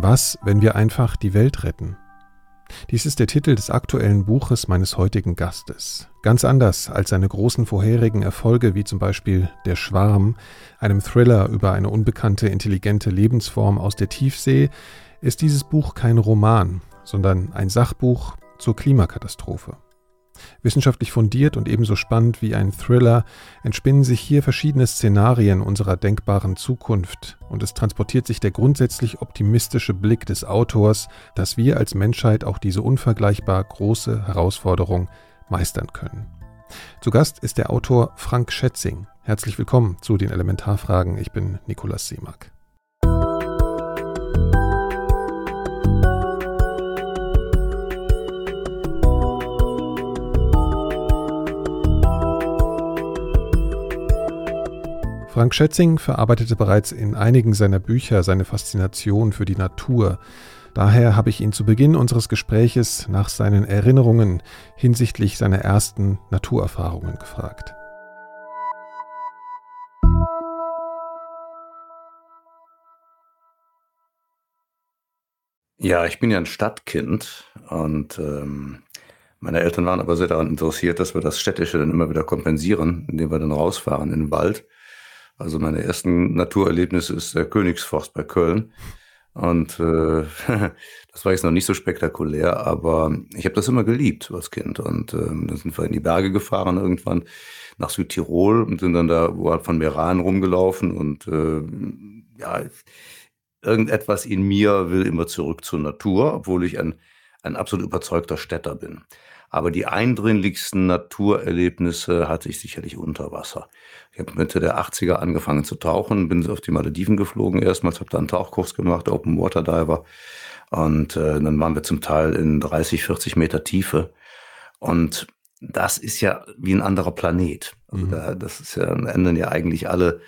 Was, wenn wir einfach die Welt retten? Dies ist der Titel des aktuellen Buches meines heutigen Gastes. Ganz anders als seine großen vorherigen Erfolge wie zum Beispiel Der Schwarm, einem Thriller über eine unbekannte intelligente Lebensform aus der Tiefsee, ist dieses Buch kein Roman, sondern ein Sachbuch zur Klimakatastrophe. Wissenschaftlich fundiert und ebenso spannend wie ein Thriller entspinnen sich hier verschiedene Szenarien unserer denkbaren Zukunft und es transportiert sich der grundsätzlich optimistische Blick des Autors, dass wir als Menschheit auch diese unvergleichbar große Herausforderung meistern können. Zu Gast ist der Autor Frank Schätzing. Herzlich willkommen zu den Elementarfragen. Ich bin Nikolaus Seemack. Frank Schätzing verarbeitete bereits in einigen seiner Bücher seine Faszination für die Natur. Daher habe ich ihn zu Beginn unseres Gespräches nach seinen Erinnerungen hinsichtlich seiner ersten Naturerfahrungen gefragt. Ja, ich bin ja ein Stadtkind und ähm, meine Eltern waren aber sehr daran interessiert, dass wir das Städtische dann immer wieder kompensieren, indem wir dann rausfahren in den Wald. Also meine ersten Naturerlebnisse ist der Königsforst bei Köln. Und äh, das war jetzt noch nicht so spektakulär, aber ich habe das immer geliebt als Kind. Und äh, dann sind wir in die Berge gefahren irgendwann nach Südtirol und sind dann da wo halt von Meran rumgelaufen. Und äh, ja, irgendetwas in mir will immer zurück zur Natur, obwohl ich ein, ein absolut überzeugter Städter bin. Aber die eindringlichsten Naturerlebnisse hatte ich sicherlich unter Wasser. Ich habe Mitte der 80er angefangen zu tauchen, bin auf die Malediven geflogen erstmals, habe da einen Tauchkurs gemacht, Open Water Diver. Und äh, dann waren wir zum Teil in 30, 40 Meter Tiefe. Und das ist ja wie ein anderer Planet. Also mhm. da, das ist ja, ändern ja eigentlich alle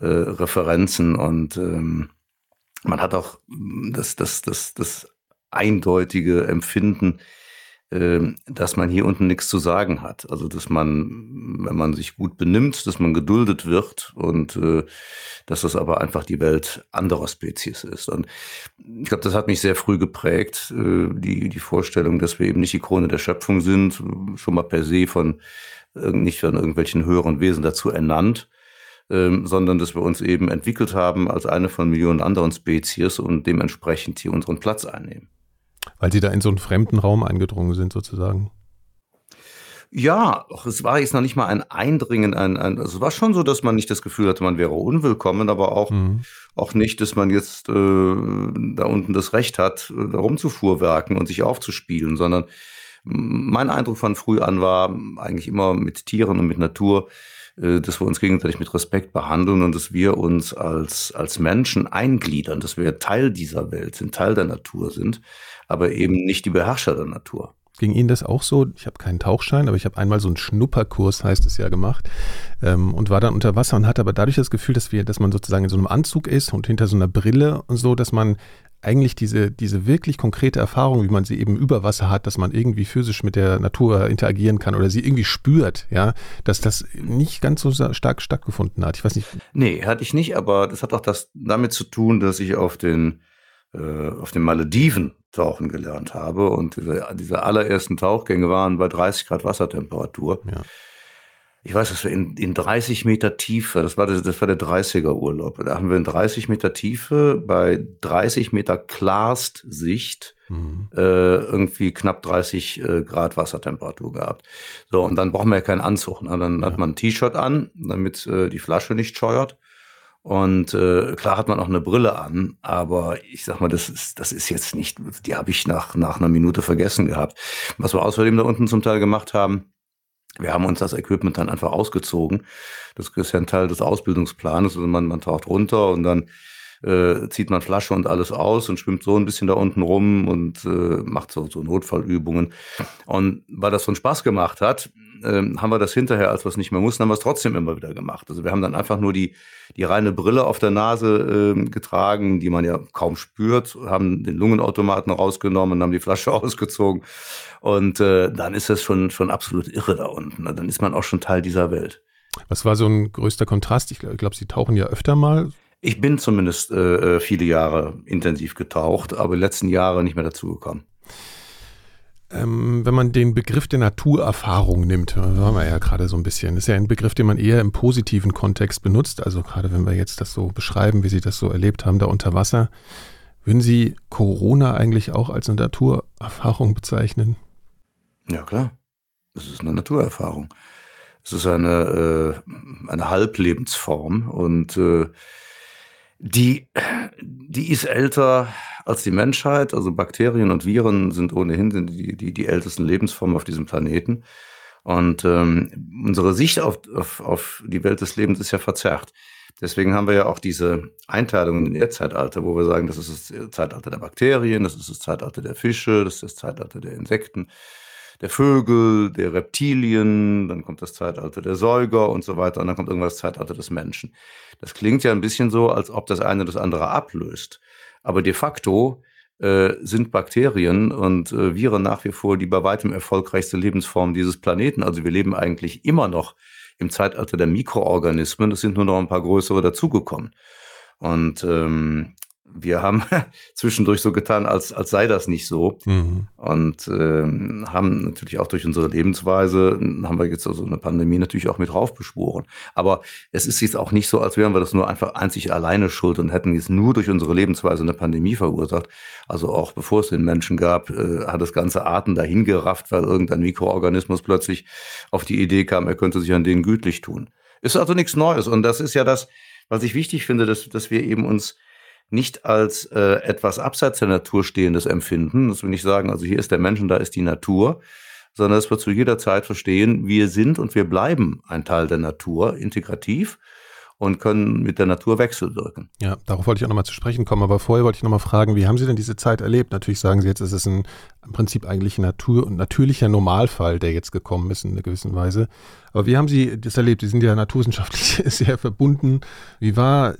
äh, Referenzen und ähm, man hat auch das, das, das, das eindeutige Empfinden, dass man hier unten nichts zu sagen hat. Also dass man, wenn man sich gut benimmt, dass man geduldet wird und äh, dass das aber einfach die Welt anderer Spezies ist. Und ich glaube, das hat mich sehr früh geprägt, äh, die, die Vorstellung, dass wir eben nicht die Krone der Schöpfung sind, schon mal per se von nicht von irgendwelchen höheren Wesen dazu ernannt, ähm, sondern dass wir uns eben entwickelt haben als eine von Millionen anderen Spezies und dementsprechend hier unseren Platz einnehmen. Weil Sie da in so einen fremden Raum eingedrungen sind, sozusagen. Ja, es war jetzt noch nicht mal ein Eindringen, ein, ein, also es war schon so, dass man nicht das Gefühl hatte, man wäre unwillkommen, aber auch, mhm. auch nicht, dass man jetzt äh, da unten das Recht hat, äh, da rumzufuhrwerken und sich aufzuspielen, sondern mein Eindruck von früh an war eigentlich immer mit Tieren und mit Natur, äh, dass wir uns gegenseitig mit Respekt behandeln und dass wir uns als, als Menschen eingliedern, dass wir Teil dieser Welt sind, Teil der Natur sind aber eben nicht die Beherrscher der Natur. Ging Ihnen das auch so? Ich habe keinen Tauchschein, aber ich habe einmal so einen Schnupperkurs, heißt es ja, gemacht ähm, und war dann unter Wasser und hatte aber dadurch das Gefühl, dass wir, dass man sozusagen in so einem Anzug ist und hinter so einer Brille und so, dass man eigentlich diese, diese wirklich konkrete Erfahrung, wie man sie eben über Wasser hat, dass man irgendwie physisch mit der Natur interagieren kann oder sie irgendwie spürt, ja, dass das nicht ganz so stark stattgefunden hat. Ich weiß nicht. Nee, hatte ich nicht, aber das hat auch das damit zu tun, dass ich auf den äh, auf den Malediven tauchen gelernt habe. Und diese, diese allerersten Tauchgänge waren bei 30 Grad Wassertemperatur. Ja. Ich weiß, dass wir in, in 30 Meter Tiefe, das war, das, das war der 30er Urlaub, da haben wir in 30 Meter Tiefe bei 30 Meter Klarst-Sicht mhm. äh, irgendwie knapp 30 äh, Grad Wassertemperatur gehabt. So, und dann brauchen wir ja keinen Anzug. Ne? Dann ja. hat man ein T-Shirt an, damit äh, die Flasche nicht scheuert. Und äh, klar hat man auch eine Brille an, aber ich sag mal, das ist, das ist jetzt nicht, die habe ich nach, nach einer Minute vergessen gehabt. Was wir außerdem da unten zum Teil gemacht haben, wir haben uns das Equipment dann einfach ausgezogen. Das ist ja ein Teil des Ausbildungsplanes. Also man, man taucht runter und dann äh, zieht man Flasche und alles aus und schwimmt so ein bisschen da unten rum und äh, macht so, so Notfallübungen. Und weil das so einen Spaß gemacht hat, äh, haben wir das hinterher, als wir es nicht mehr mussten, haben wir es trotzdem immer wieder gemacht. Also wir haben dann einfach nur die, die reine Brille auf der Nase äh, getragen, die man ja kaum spürt, haben den Lungenautomaten rausgenommen, haben die Flasche ausgezogen und äh, dann ist das schon, schon absolut irre da unten. Dann ist man auch schon Teil dieser Welt. Was war so ein größter Kontrast? Ich glaube, glaub, Sie tauchen ja öfter mal Ich bin zumindest äh, äh viele Jahre intensiv getaucht, aber die letzten Jahre nicht mehr dazugekommen. Ähm, wenn man den Begriff der Naturerfahrung nimmt, haben wir ja gerade so ein bisschen, das ist ja ein Begriff, den man eher im positiven Kontext benutzt. Also gerade wenn wir jetzt das so beschreiben, wie Sie das so erlebt haben, da unter Wasser. Würden Sie Corona eigentlich auch als eine Naturerfahrung bezeichnen? Ja, klar. Es ist eine Naturerfahrung. Es ist eine, äh, eine Halblebensform und äh, die, die ist älter als die Menschheit. Also Bakterien und Viren sind ohnehin sind die, die, die ältesten Lebensformen auf diesem Planeten. Und ähm, unsere Sicht auf, auf, auf die Welt des Lebens ist ja verzerrt. Deswegen haben wir ja auch diese Einteilung in Erdzeitalter, wo wir sagen, das ist das Zeitalter der Bakterien, das ist das Zeitalter der Fische, das ist das Zeitalter der Insekten, der Vögel, der Reptilien, dann kommt das Zeitalter der Säuger und so weiter und dann kommt irgendwas das Zeitalter des Menschen. Das klingt ja ein bisschen so, als ob das eine das andere ablöst. Aber de facto äh, sind Bakterien und äh, Viren nach wie vor die bei weitem erfolgreichste Lebensform dieses Planeten. Also wir leben eigentlich immer noch im Zeitalter der Mikroorganismen. Es sind nur noch ein paar größere dazugekommen. Und ähm, wir haben zwischendurch so getan, als, als sei das nicht so. Mhm. Und äh, haben natürlich auch durch unsere Lebensweise, haben wir jetzt also eine Pandemie natürlich auch mit raufbeschworen. Aber es ist jetzt auch nicht so, als wären wir das nur einfach einzig alleine schuld und hätten jetzt nur durch unsere Lebensweise eine Pandemie verursacht. Also auch bevor es den Menschen gab, äh, hat das ganze Arten dahin gerafft, weil irgendein Mikroorganismus plötzlich auf die Idee kam, er könnte sich an denen gütlich tun. Ist also nichts Neues. Und das ist ja das, was ich wichtig finde, dass, dass wir eben uns nicht als äh, etwas abseits der Natur stehendes empfinden. Das will nicht sagen, also hier ist der Mensch und da ist die Natur, sondern dass wir zu jeder Zeit verstehen, wir sind und wir bleiben ein Teil der Natur, integrativ und können mit der Natur wechselwirken. Ja, darauf wollte ich auch nochmal zu sprechen kommen, aber vorher wollte ich nochmal fragen, wie haben Sie denn diese Zeit erlebt? Natürlich sagen Sie jetzt, es ist ein, im Prinzip eigentlich ein Natur, natürlicher Normalfall, der jetzt gekommen ist in einer gewissen Weise. Aber wie haben Sie das erlebt? Sie sind ja naturwissenschaftlich sehr verbunden. Wie war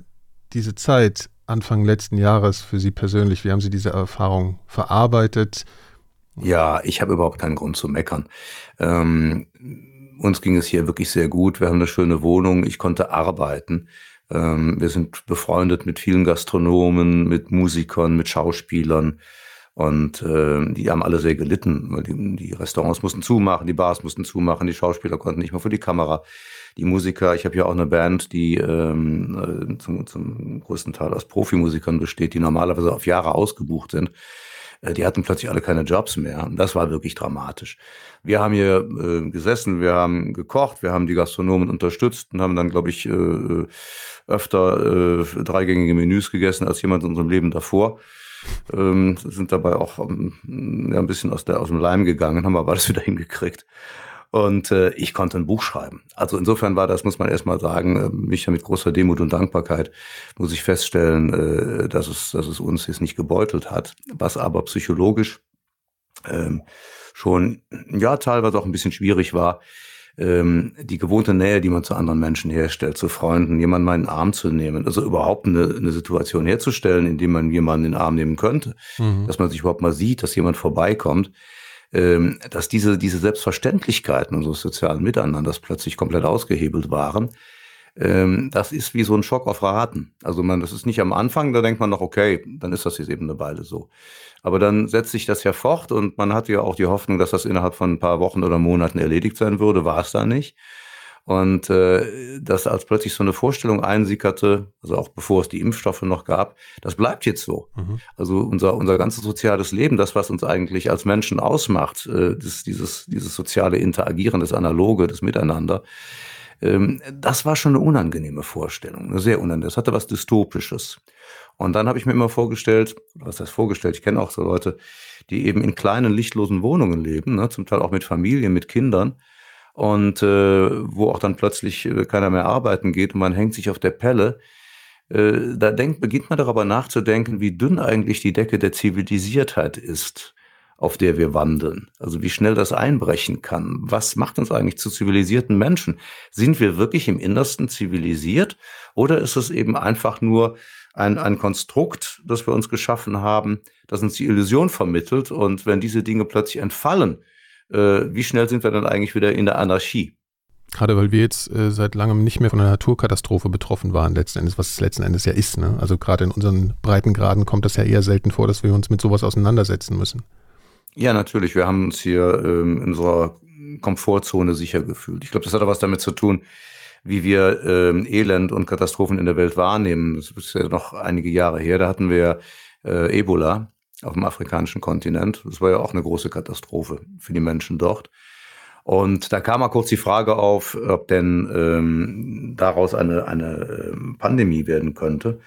diese Zeit Anfang letzten Jahres für Sie persönlich? Wie haben Sie diese Erfahrung verarbeitet? Ja, ich habe überhaupt keinen Grund zu meckern. Ähm, uns ging es hier wirklich sehr gut. Wir haben eine schöne Wohnung. Ich konnte arbeiten. Ähm, wir sind befreundet mit vielen Gastronomen, mit Musikern, mit Schauspielern. Und äh, die haben alle sehr gelitten, weil die, die Restaurants mussten zumachen, die Bars mussten zumachen, die Schauspieler konnten nicht mehr vor die Kamera die Musiker, ich habe ja auch eine Band, die ähm, äh, zum, zum größten Teil aus Profimusikern besteht, die normalerweise auf Jahre ausgebucht sind. Äh, die hatten plötzlich alle keine Jobs mehr. Das war wirklich dramatisch. Wir haben hier äh, gesessen, wir haben gekocht, wir haben die Gastronomen unterstützt und haben dann, glaube ich, äh, öfter äh, dreigängige Menüs gegessen als jemand in unserem Leben davor. Ähm, sind dabei auch ähm, ja, ein bisschen aus, der, aus dem Leim gegangen, haben aber das wieder hingekriegt. Und äh, ich konnte ein Buch schreiben. Also insofern war das, muss man erstmal sagen, äh, mich ja mit großer Demut und Dankbarkeit muss ich feststellen, äh, dass, es, dass es uns jetzt nicht gebeutelt hat. Was aber psychologisch ähm, schon, ja, teilweise auch ein bisschen schwierig war, ähm, die gewohnte Nähe, die man zu anderen Menschen herstellt, zu Freunden, jemanden mal in den Arm zu nehmen, also überhaupt eine, eine Situation herzustellen, in dem man jemanden in den Arm nehmen könnte, mhm. dass man sich überhaupt mal sieht, dass jemand vorbeikommt, ähm, dass diese, diese Selbstverständlichkeiten unseres sozialen Miteinanders plötzlich komplett ausgehebelt waren. Ähm, das ist wie so ein Schock auf Raten. Also man, das ist nicht am Anfang, da denkt man noch, okay, dann ist das jetzt eben eine Weile so. Aber dann setzt sich das ja fort und man hatte ja auch die Hoffnung, dass das innerhalb von ein paar Wochen oder Monaten erledigt sein würde, war es da nicht. Und äh, dass als plötzlich so eine Vorstellung einsickerte, also auch bevor es die Impfstoffe noch gab, das bleibt jetzt so. Mhm. Also unser, unser ganzes soziales Leben, das, was uns eigentlich als Menschen ausmacht, äh, das, dieses, dieses soziale Interagieren, das Analoge, das Miteinander, das war schon eine unangenehme Vorstellung, eine sehr unangenehme. Das hatte was Dystopisches. Und dann habe ich mir immer vorgestellt, was heißt vorgestellt, ich kenne auch so Leute, die eben in kleinen, lichtlosen Wohnungen leben, ne, zum Teil auch mit Familien, mit Kindern und äh, wo auch dann plötzlich äh, keiner mehr arbeiten geht und man hängt sich auf der Pelle. Äh, da denkt, beginnt man darüber nachzudenken, wie dünn eigentlich die Decke der Zivilisiertheit ist, auf der wir wandeln. Also wie schnell das einbrechen kann. Was macht uns eigentlich zu zivilisierten Menschen? Sind wir wirklich im Innersten zivilisiert oder ist es eben einfach nur ein, ein Konstrukt, das wir uns geschaffen haben, das uns die Illusion vermittelt und wenn diese Dinge plötzlich entfallen, äh, wie schnell sind wir dann eigentlich wieder in der Anarchie? Gerade weil wir jetzt äh, seit langem nicht mehr von einer Naturkatastrophe betroffen waren, letzten Endes, was es letzten Endes ja ist. Ne? Also gerade in unseren Breitengraden kommt das ja eher selten vor, dass wir uns mit sowas auseinandersetzen müssen. Ja, natürlich. Wir haben uns hier ähm, in unserer Komfortzone sicher gefühlt. Ich glaube, das hat auch was damit zu tun, wie wir ähm, Elend und Katastrophen in der Welt wahrnehmen. Das ist ja noch einige Jahre her. Da hatten wir äh, Ebola auf dem afrikanischen Kontinent. Das war ja auch eine große Katastrophe für die Menschen dort. Und da kam mal kurz die Frage auf, ob denn ähm, daraus eine, eine ähm, Pandemie werden könnte.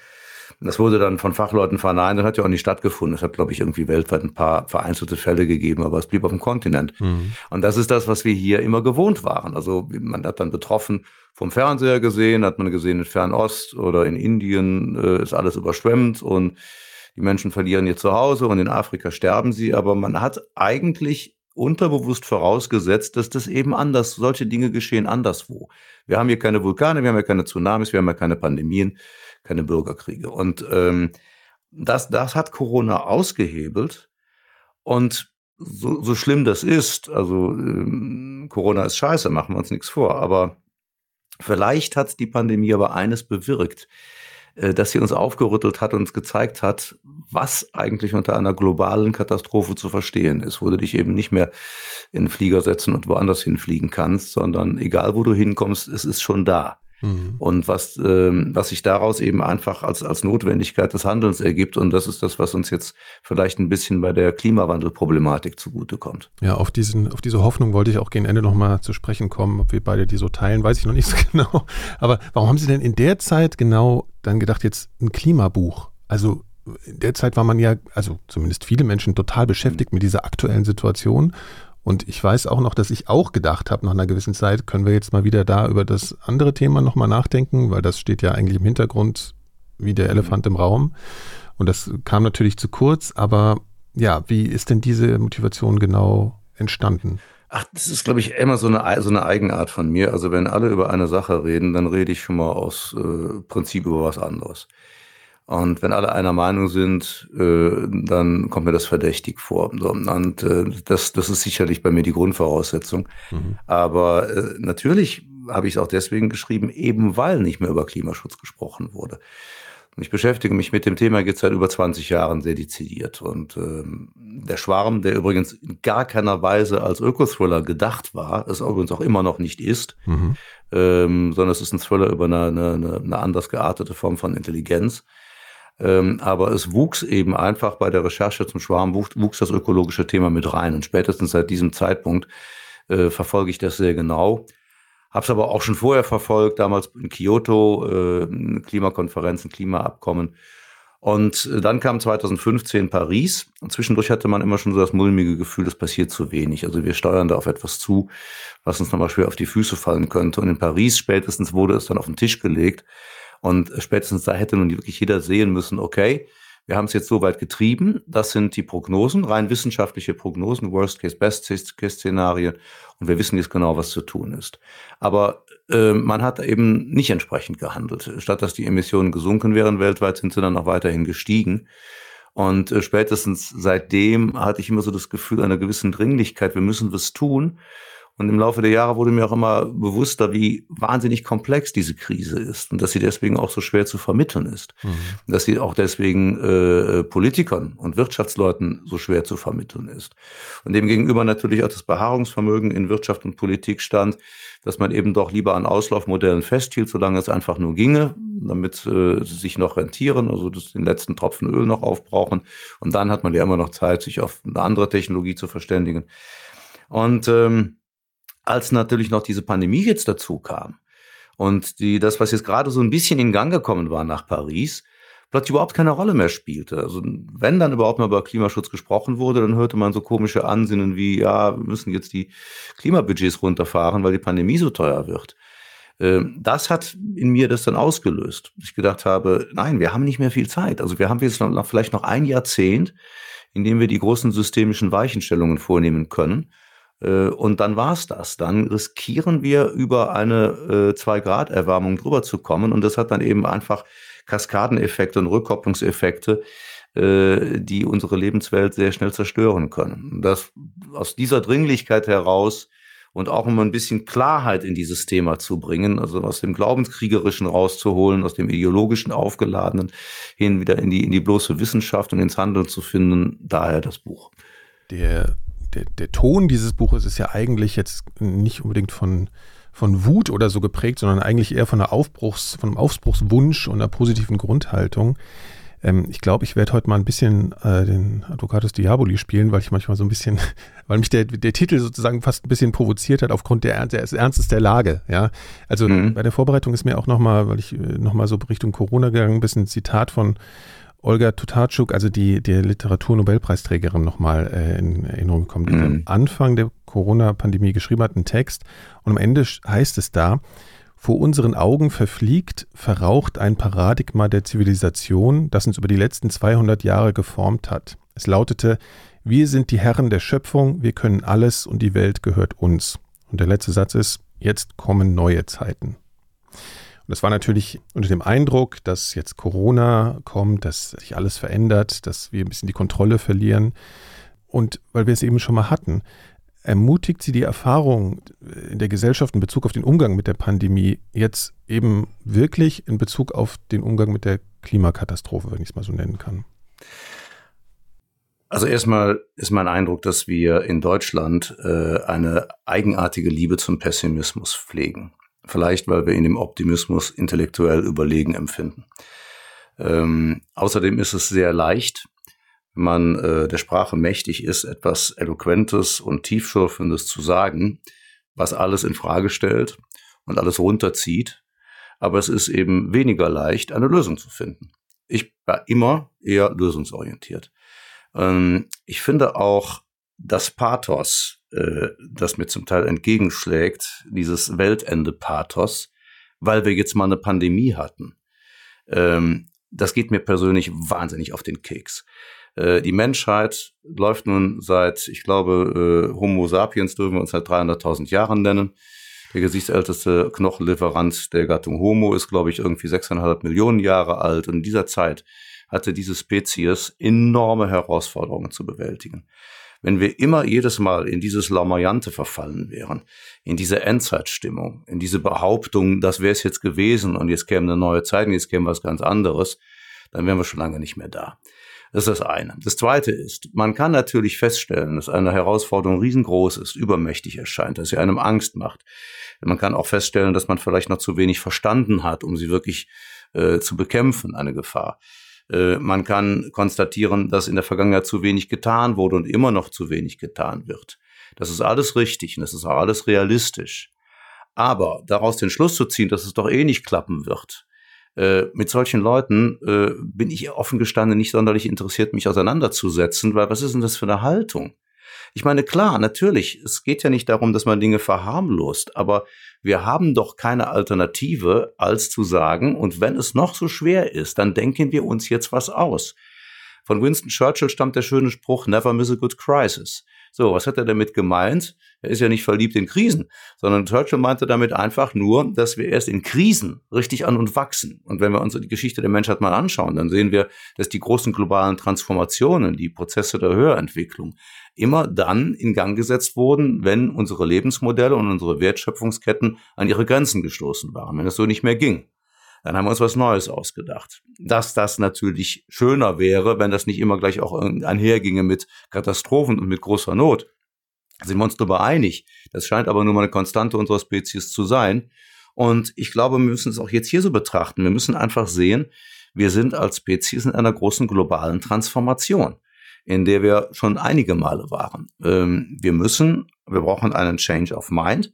Das wurde dann von Fachleuten verneint und hat ja auch nicht stattgefunden. Es hat, glaube ich, irgendwie weltweit ein paar vereinzelte Fälle gegeben, aber es blieb auf dem Kontinent. Mhm. Und das ist das, was wir hier immer gewohnt waren. Also man hat dann betroffen vom Fernseher gesehen, hat man gesehen in Fernost oder in Indien äh, ist alles überschwemmt und die Menschen verlieren ihr Zuhause und in Afrika sterben sie. Aber man hat eigentlich unterbewusst vorausgesetzt, dass das eben anders, solche Dinge geschehen anderswo. Wir haben hier keine Vulkane, wir haben hier keine Tsunamis, wir haben hier keine Pandemien keine Bürgerkriege. Und ähm, das, das hat Corona ausgehebelt. Und so, so schlimm das ist, also ähm, Corona ist scheiße, machen wir uns nichts vor, aber vielleicht hat die Pandemie aber eines bewirkt, äh, dass sie uns aufgerüttelt hat und uns gezeigt hat, was eigentlich unter einer globalen Katastrophe zu verstehen ist, wo du dich eben nicht mehr in den Flieger setzen und woanders hinfliegen kannst, sondern egal wo du hinkommst, es ist schon da. Mhm. Und was, ähm, was sich daraus eben einfach als, als Notwendigkeit des Handelns ergibt. Und das ist das, was uns jetzt vielleicht ein bisschen bei der Klimawandelproblematik zugutekommt. Ja, auf, diesen, auf diese Hoffnung wollte ich auch gegen Ende nochmal zu sprechen kommen. Ob wir beide die so teilen, weiß ich noch nicht so genau. Aber warum haben Sie denn in der Zeit genau dann gedacht, jetzt ein Klimabuch? Also in der Zeit war man ja, also zumindest viele Menschen, total beschäftigt mhm. mit dieser aktuellen Situation. Und ich weiß auch noch, dass ich auch gedacht habe, nach einer gewissen Zeit, können wir jetzt mal wieder da über das andere Thema nochmal nachdenken, weil das steht ja eigentlich im Hintergrund wie der Elefant im Raum. Und das kam natürlich zu kurz, aber ja, wie ist denn diese Motivation genau entstanden? Ach, das ist, glaube ich, immer so eine, so eine Eigenart von mir. Also wenn alle über eine Sache reden, dann rede ich schon mal aus äh, Prinzip über was anderes. Und wenn alle einer Meinung sind, äh, dann kommt mir das verdächtig vor. Und äh, das, das ist sicherlich bei mir die Grundvoraussetzung. Mhm. Aber äh, natürlich habe ich es auch deswegen geschrieben, eben weil nicht mehr über Klimaschutz gesprochen wurde. Und ich beschäftige mich mit dem Thema jetzt seit über 20 Jahren sehr dezidiert. Und ähm, der Schwarm, der übrigens in gar keiner Weise als Ökothriller gedacht war, es übrigens auch immer noch nicht ist, mhm. ähm, sondern es ist ein Thriller über eine, eine, eine anders geartete Form von Intelligenz ähm, aber es wuchs eben einfach bei der Recherche zum Schwarm, wuchs, wuchs das ökologische Thema mit rein. Und spätestens seit diesem Zeitpunkt äh, verfolge ich das sehr genau. Habe es aber auch schon vorher verfolgt, damals in Kyoto, äh, Klimakonferenzen, Klimaabkommen. Und äh, dann kam 2015 Paris. Und zwischendurch hatte man immer schon so das mulmige Gefühl, es passiert zu wenig. Also wir steuern da auf etwas zu, was uns nochmal schwer auf die Füße fallen könnte. Und in Paris spätestens wurde es dann auf den Tisch gelegt. Und spätestens da hätte nun wirklich jeder sehen müssen, okay, wir haben es jetzt so weit getrieben. Das sind die Prognosen, rein wissenschaftliche Prognosen, Worst Case, Best Case Szenarien. Und wir wissen jetzt genau, was zu tun ist. Aber äh, man hat eben nicht entsprechend gehandelt. Statt dass die Emissionen gesunken wären weltweit, sind sie dann auch weiterhin gestiegen. Und äh, spätestens seitdem hatte ich immer so das Gefühl einer gewissen Dringlichkeit. Wir müssen was tun. Und im Laufe der Jahre wurde mir auch immer bewusster, wie wahnsinnig komplex diese Krise ist und dass sie deswegen auch so schwer zu vermitteln ist. Mhm. Dass sie auch deswegen äh, Politikern und Wirtschaftsleuten so schwer zu vermitteln ist. Und demgegenüber natürlich auch das Beharrungsvermögen in Wirtschaft und Politik stand, dass man eben doch lieber an Auslaufmodellen festhielt, solange es einfach nur ginge, damit äh, sie sich noch rentieren, also das, den letzten Tropfen Öl noch aufbrauchen. Und dann hat man ja immer noch Zeit, sich auf eine andere Technologie zu verständigen. Und ähm, als natürlich noch diese Pandemie jetzt dazu kam und die, das, was jetzt gerade so ein bisschen in Gang gekommen war nach Paris, plötzlich überhaupt keine Rolle mehr spielte. Also wenn dann überhaupt mal über Klimaschutz gesprochen wurde, dann hörte man so komische Ansinnen wie, ja, wir müssen jetzt die Klimabudgets runterfahren, weil die Pandemie so teuer wird. Ähm, das hat in mir das dann ausgelöst. Ich gedacht habe, nein, wir haben nicht mehr viel Zeit. Also wir haben jetzt noch, vielleicht noch ein Jahrzehnt, in dem wir die großen systemischen Weichenstellungen vornehmen können. Äh, und dann war's das. Dann riskieren wir über eine 2-Grad-Erwärmung äh, drüber zu kommen. Und das hat dann eben einfach Kaskadeneffekte und Rückkopplungseffekte, äh, die unsere Lebenswelt sehr schnell zerstören können. Das, aus dieser Dringlichkeit heraus und auch um ein bisschen Klarheit in dieses Thema zu bringen, also aus dem Glaubenskriegerischen rauszuholen, aus dem ideologischen Aufgeladenen hin wieder in die, in die bloße Wissenschaft und ins Handeln zu finden, daher das Buch. Der, der, der Ton dieses Buches ist ja eigentlich jetzt nicht unbedingt von, von Wut oder so geprägt, sondern eigentlich eher von, einer Aufbruchs, von einem Aufbruchswunsch und einer positiven Grundhaltung. Ähm, ich glaube, ich werde heute mal ein bisschen äh, den Advocatus Diaboli spielen, weil ich manchmal so ein bisschen, weil mich der, der Titel sozusagen fast ein bisschen provoziert hat aufgrund der, des Ernstes der Lage. Ja, also mhm. bei der Vorbereitung ist mir auch nochmal, weil ich äh, nochmal so Richtung Corona gegangen bin, ein Zitat von Olga Tutarczuk, also die, die Literaturnobelpreisträgerin, nochmal äh, in Erinnerung gekommen, die mhm. am Anfang der Corona-Pandemie geschrieben hat, einen Text. Und am Ende heißt es da, vor unseren Augen verfliegt, verraucht ein Paradigma der Zivilisation, das uns über die letzten 200 Jahre geformt hat. Es lautete, wir sind die Herren der Schöpfung, wir können alles und die Welt gehört uns. Und der letzte Satz ist, jetzt kommen neue Zeiten. Und das war natürlich unter dem Eindruck, dass jetzt Corona kommt, dass sich alles verändert, dass wir ein bisschen die Kontrolle verlieren. Und weil wir es eben schon mal hatten, Ermutigt Sie die Erfahrung in der Gesellschaft in Bezug auf den Umgang mit der Pandemie jetzt eben wirklich in Bezug auf den Umgang mit der Klimakatastrophe, wenn ich es mal so nennen kann? Also erstmal ist mein Eindruck, dass wir in Deutschland äh, eine eigenartige Liebe zum Pessimismus pflegen. Vielleicht, weil wir in dem Optimismus intellektuell überlegen empfinden. Ähm, außerdem ist es sehr leicht, wenn man äh, der Sprache mächtig ist, etwas Eloquentes und Tiefschürfendes zu sagen, was alles in Frage stellt und alles runterzieht. Aber es ist eben weniger leicht, eine Lösung zu finden. Ich war immer eher lösungsorientiert. Ähm, ich finde auch das Pathos, äh, das mir zum Teil entgegenschlägt, dieses Weltende-Pathos, weil wir jetzt mal eine Pandemie hatten. Ähm, das geht mir persönlich wahnsinnig auf den Keks. Äh, die Menschheit läuft nun seit, ich glaube, äh, Homo sapiens dürfen wir uns seit 300.000 Jahren nennen. Der gesichtsälteste Knochenlieferant der Gattung Homo ist, glaube ich, irgendwie 6,5 Millionen Jahre alt. Und in dieser Zeit hatte diese Spezies enorme Herausforderungen zu bewältigen. Wenn wir immer jedes Mal in dieses Lamoyante verfallen wären, in diese Endzeitstimmung, in diese Behauptung, das wäre es jetzt gewesen und jetzt käme eine neue Zeit und jetzt käme was ganz anderes, dann wären wir schon lange nicht mehr da. Das ist das eine. Das zweite ist, man kann natürlich feststellen, dass eine Herausforderung riesengroß ist, übermächtig erscheint, dass sie einem Angst macht. Man kann auch feststellen, dass man vielleicht noch zu wenig verstanden hat, um sie wirklich äh, zu bekämpfen, eine Gefahr. Äh, man kann konstatieren, dass in der Vergangenheit zu wenig getan wurde und immer noch zu wenig getan wird. Das ist alles richtig und das ist auch alles realistisch. Aber daraus den Schluss zu ziehen, dass es doch eh nicht klappen wird, äh, mit solchen Leuten äh, bin ich offen gestanden nicht sonderlich interessiert, mich auseinanderzusetzen, weil was ist denn das für eine Haltung? Ich meine, klar, natürlich, es geht ja nicht darum, dass man Dinge verharmlost, aber wir haben doch keine Alternative, als zu sagen, und wenn es noch so schwer ist, dann denken wir uns jetzt was aus. Von Winston Churchill stammt der schöne Spruch, never miss a good crisis. So, was hat er damit gemeint? Er ist ja nicht verliebt in Krisen, sondern Churchill meinte damit einfach nur, dass wir erst in Krisen richtig an und wachsen. Und wenn wir uns die Geschichte der Menschheit mal anschauen, dann sehen wir, dass die großen globalen Transformationen, die Prozesse der Höherentwicklung, immer dann in Gang gesetzt wurden, wenn unsere Lebensmodelle und unsere Wertschöpfungsketten an ihre Grenzen gestoßen waren, wenn es so nicht mehr ging. Dann haben wir uns was Neues ausgedacht. Dass das natürlich schöner wäre, wenn das nicht immer gleich auch einherginge mit Katastrophen und mit großer Not. Sind wir uns darüber einig. Das scheint aber nur mal eine Konstante unserer Spezies zu sein. Und ich glaube, wir müssen es auch jetzt hier so betrachten. Wir müssen einfach sehen, wir sind als Spezies in einer großen globalen Transformation, in der wir schon einige Male waren. Ähm, wir müssen, wir brauchen einen Change of Mind.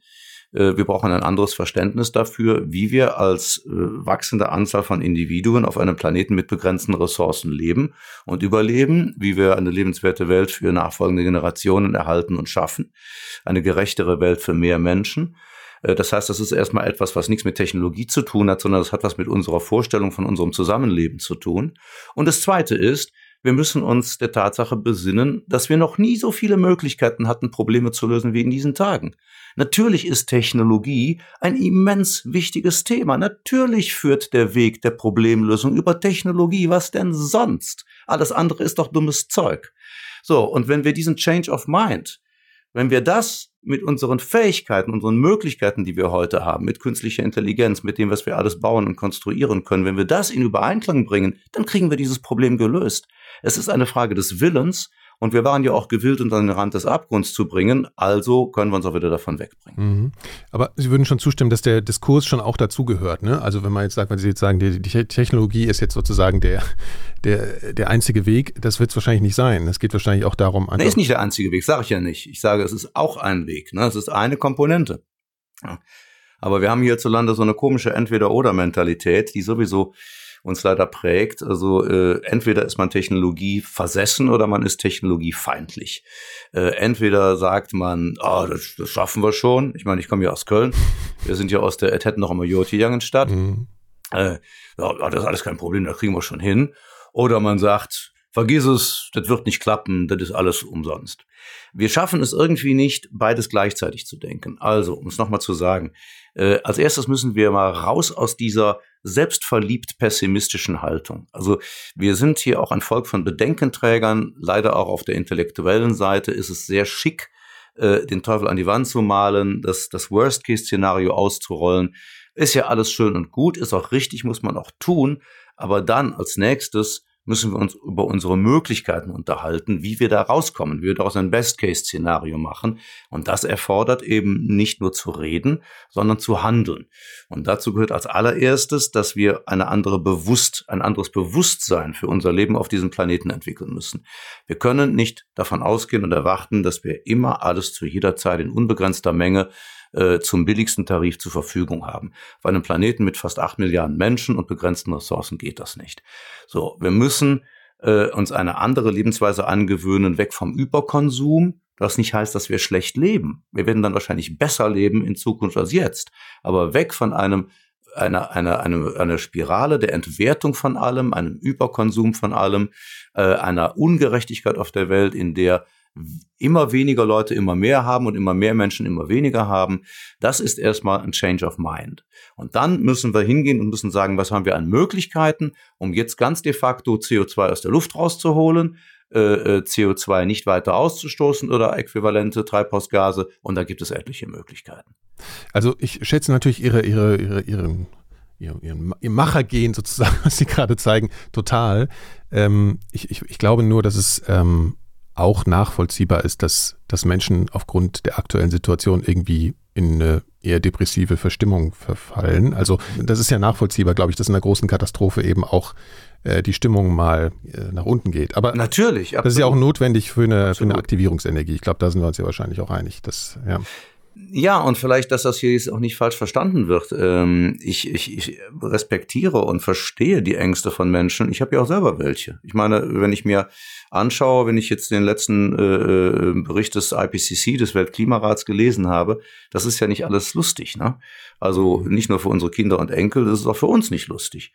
Äh, wir brauchen ein anderes Verständnis dafür, wie wir als äh, wachsende Anzahl von Individuen auf einem Planeten mit begrenzten Ressourcen leben und überleben, wie wir eine lebenswerte Welt für nachfolgende Generationen erhalten und schaffen, eine gerechtere Welt für mehr Menschen. Äh, das heißt, das ist erstmal etwas, was nichts mit Technologie zu tun hat, sondern das hat was mit unserer Vorstellung von unserem Zusammenleben zu tun. Und das Zweite ist, wir müssen uns der Tatsache besinnen, dass wir noch nie so viele Möglichkeiten hatten, Probleme zu lösen wie in diesen Tagen. Natürlich ist Technologie ein immens wichtiges Thema. Natürlich führt der Weg der Problemlösung über Technologie. Was denn sonst? Alles andere ist doch dummes Zeug. So, und wenn wir diesen Change of Mind, wenn wir das mit unseren Fähigkeiten, unseren Möglichkeiten, die wir heute haben, mit künstlicher Intelligenz, mit dem, was wir alles bauen und konstruieren können, wenn wir das in Übereinklang bringen, dann kriegen wir dieses Problem gelöst. Es ist eine Frage des Willens und wir waren ja auch gewillt, uns an den Rand des Abgrunds zu bringen. Also können wir uns auch wieder davon wegbringen. Mhm. Aber Sie würden schon zustimmen, dass der Diskurs schon auch dazugehört. Ne? Also wenn man jetzt sagt, wenn Sie jetzt sagen, die, die Technologie ist jetzt sozusagen der, der, der einzige Weg, das wird es wahrscheinlich nicht sein. Es geht wahrscheinlich auch darum. Nee, ist nicht der einzige Weg, sage ich ja nicht. Ich sage, es ist auch ein Weg. Ne? Es ist eine Komponente. Ja. Aber wir haben hierzulande so eine komische Entweder-Oder-Mentalität, die sowieso uns leider prägt. Also äh, entweder ist man Technologie versessen oder man ist technologiefeindlich. Äh, entweder sagt man, ah, das, das schaffen wir schon. Ich meine, ich komme ja aus Köln. Wir sind ja aus der hätten noch immer Joti-Jangenstadt. Mhm. Äh, ja, das ist alles kein Problem, da kriegen wir schon hin. Oder man sagt, vergiss es, das wird nicht klappen, das ist alles umsonst. Wir schaffen es irgendwie nicht, beides gleichzeitig zu denken. Also, um es nochmal zu sagen, äh, als erstes müssen wir mal raus aus dieser selbstverliebt pessimistischen Haltung. Also wir sind hier auch ein Volk von Bedenkenträgern. Leider auch auf der intellektuellen Seite ist es sehr schick, äh, den Teufel an die Wand zu malen, das, das Worst-Case-Szenario auszurollen. Ist ja alles schön und gut, ist auch richtig, muss man auch tun. Aber dann als nächstes müssen wir uns über unsere Möglichkeiten unterhalten, wie wir da rauskommen, wie wir daraus ein Best-Case-Szenario machen. Und das erfordert eben nicht nur zu reden, sondern zu handeln. Und dazu gehört als allererstes, dass wir eine andere Bewusst, ein anderes Bewusstsein für unser Leben auf diesem Planeten entwickeln müssen. Wir können nicht davon ausgehen und erwarten, dass wir immer alles zu jeder Zeit in unbegrenzter Menge äh, zum billigsten Tarif zur Verfügung haben. Auf einem Planeten mit fast acht Milliarden Menschen und begrenzten Ressourcen geht das nicht. So, wir müssen äh, uns eine andere Lebensweise angewöhnen, weg vom Überkonsum. Das nicht heißt, dass wir schlecht leben. Wir werden dann wahrscheinlich besser leben in Zukunft als jetzt. Aber weg von einem eine, eine, eine, eine Spirale der Entwertung von allem, einem Überkonsum von allem, äh, einer Ungerechtigkeit auf der Welt, in der immer weniger Leute immer mehr haben und immer mehr Menschen immer weniger haben. Das ist erstmal ein Change of Mind. Und dann müssen wir hingehen und müssen sagen, was haben wir an Möglichkeiten, um jetzt ganz de facto CO2 aus der Luft rauszuholen, äh, äh CO2 nicht weiter auszustoßen oder äquivalente Treibhausgase. Und da gibt es etliche Möglichkeiten. Also ich schätze natürlich Ihre, Ihre, Ihre, Ihren ihren, ihr Machergehen sozusagen, was Sie gerade zeigen, total. Ähm, ich, ich, ich glaube nur, dass es ähm, auch nachvollziehbar ist, dass, dass Menschen aufgrund der aktuellen Situation irgendwie in eine eher depressive Verstimmung verfallen. Also das ist ja nachvollziehbar, glaube ich, dass in einer großen Katastrophe eben auch äh, die Stimmung mal äh, nach unten geht. Aber natürlich, absolut. das ist ja auch notwendig für eine, für eine Aktivierungsenergie. Ich glaube, da sind wir uns ja wahrscheinlich auch einig. Dass, ja. Ja, und vielleicht, dass das hier jetzt auch nicht falsch verstanden wird. Ähm, ich, ich, ich respektiere und verstehe die Ängste von Menschen. Ich habe ja auch selber welche. Ich meine, wenn ich mir anschaue, wenn ich jetzt den letzten äh, äh Bericht des IPCC, des Weltklimarats gelesen habe, das ist ja nicht alles lustig. Ne? Also nicht nur für unsere Kinder und Enkel, das ist auch für uns nicht lustig.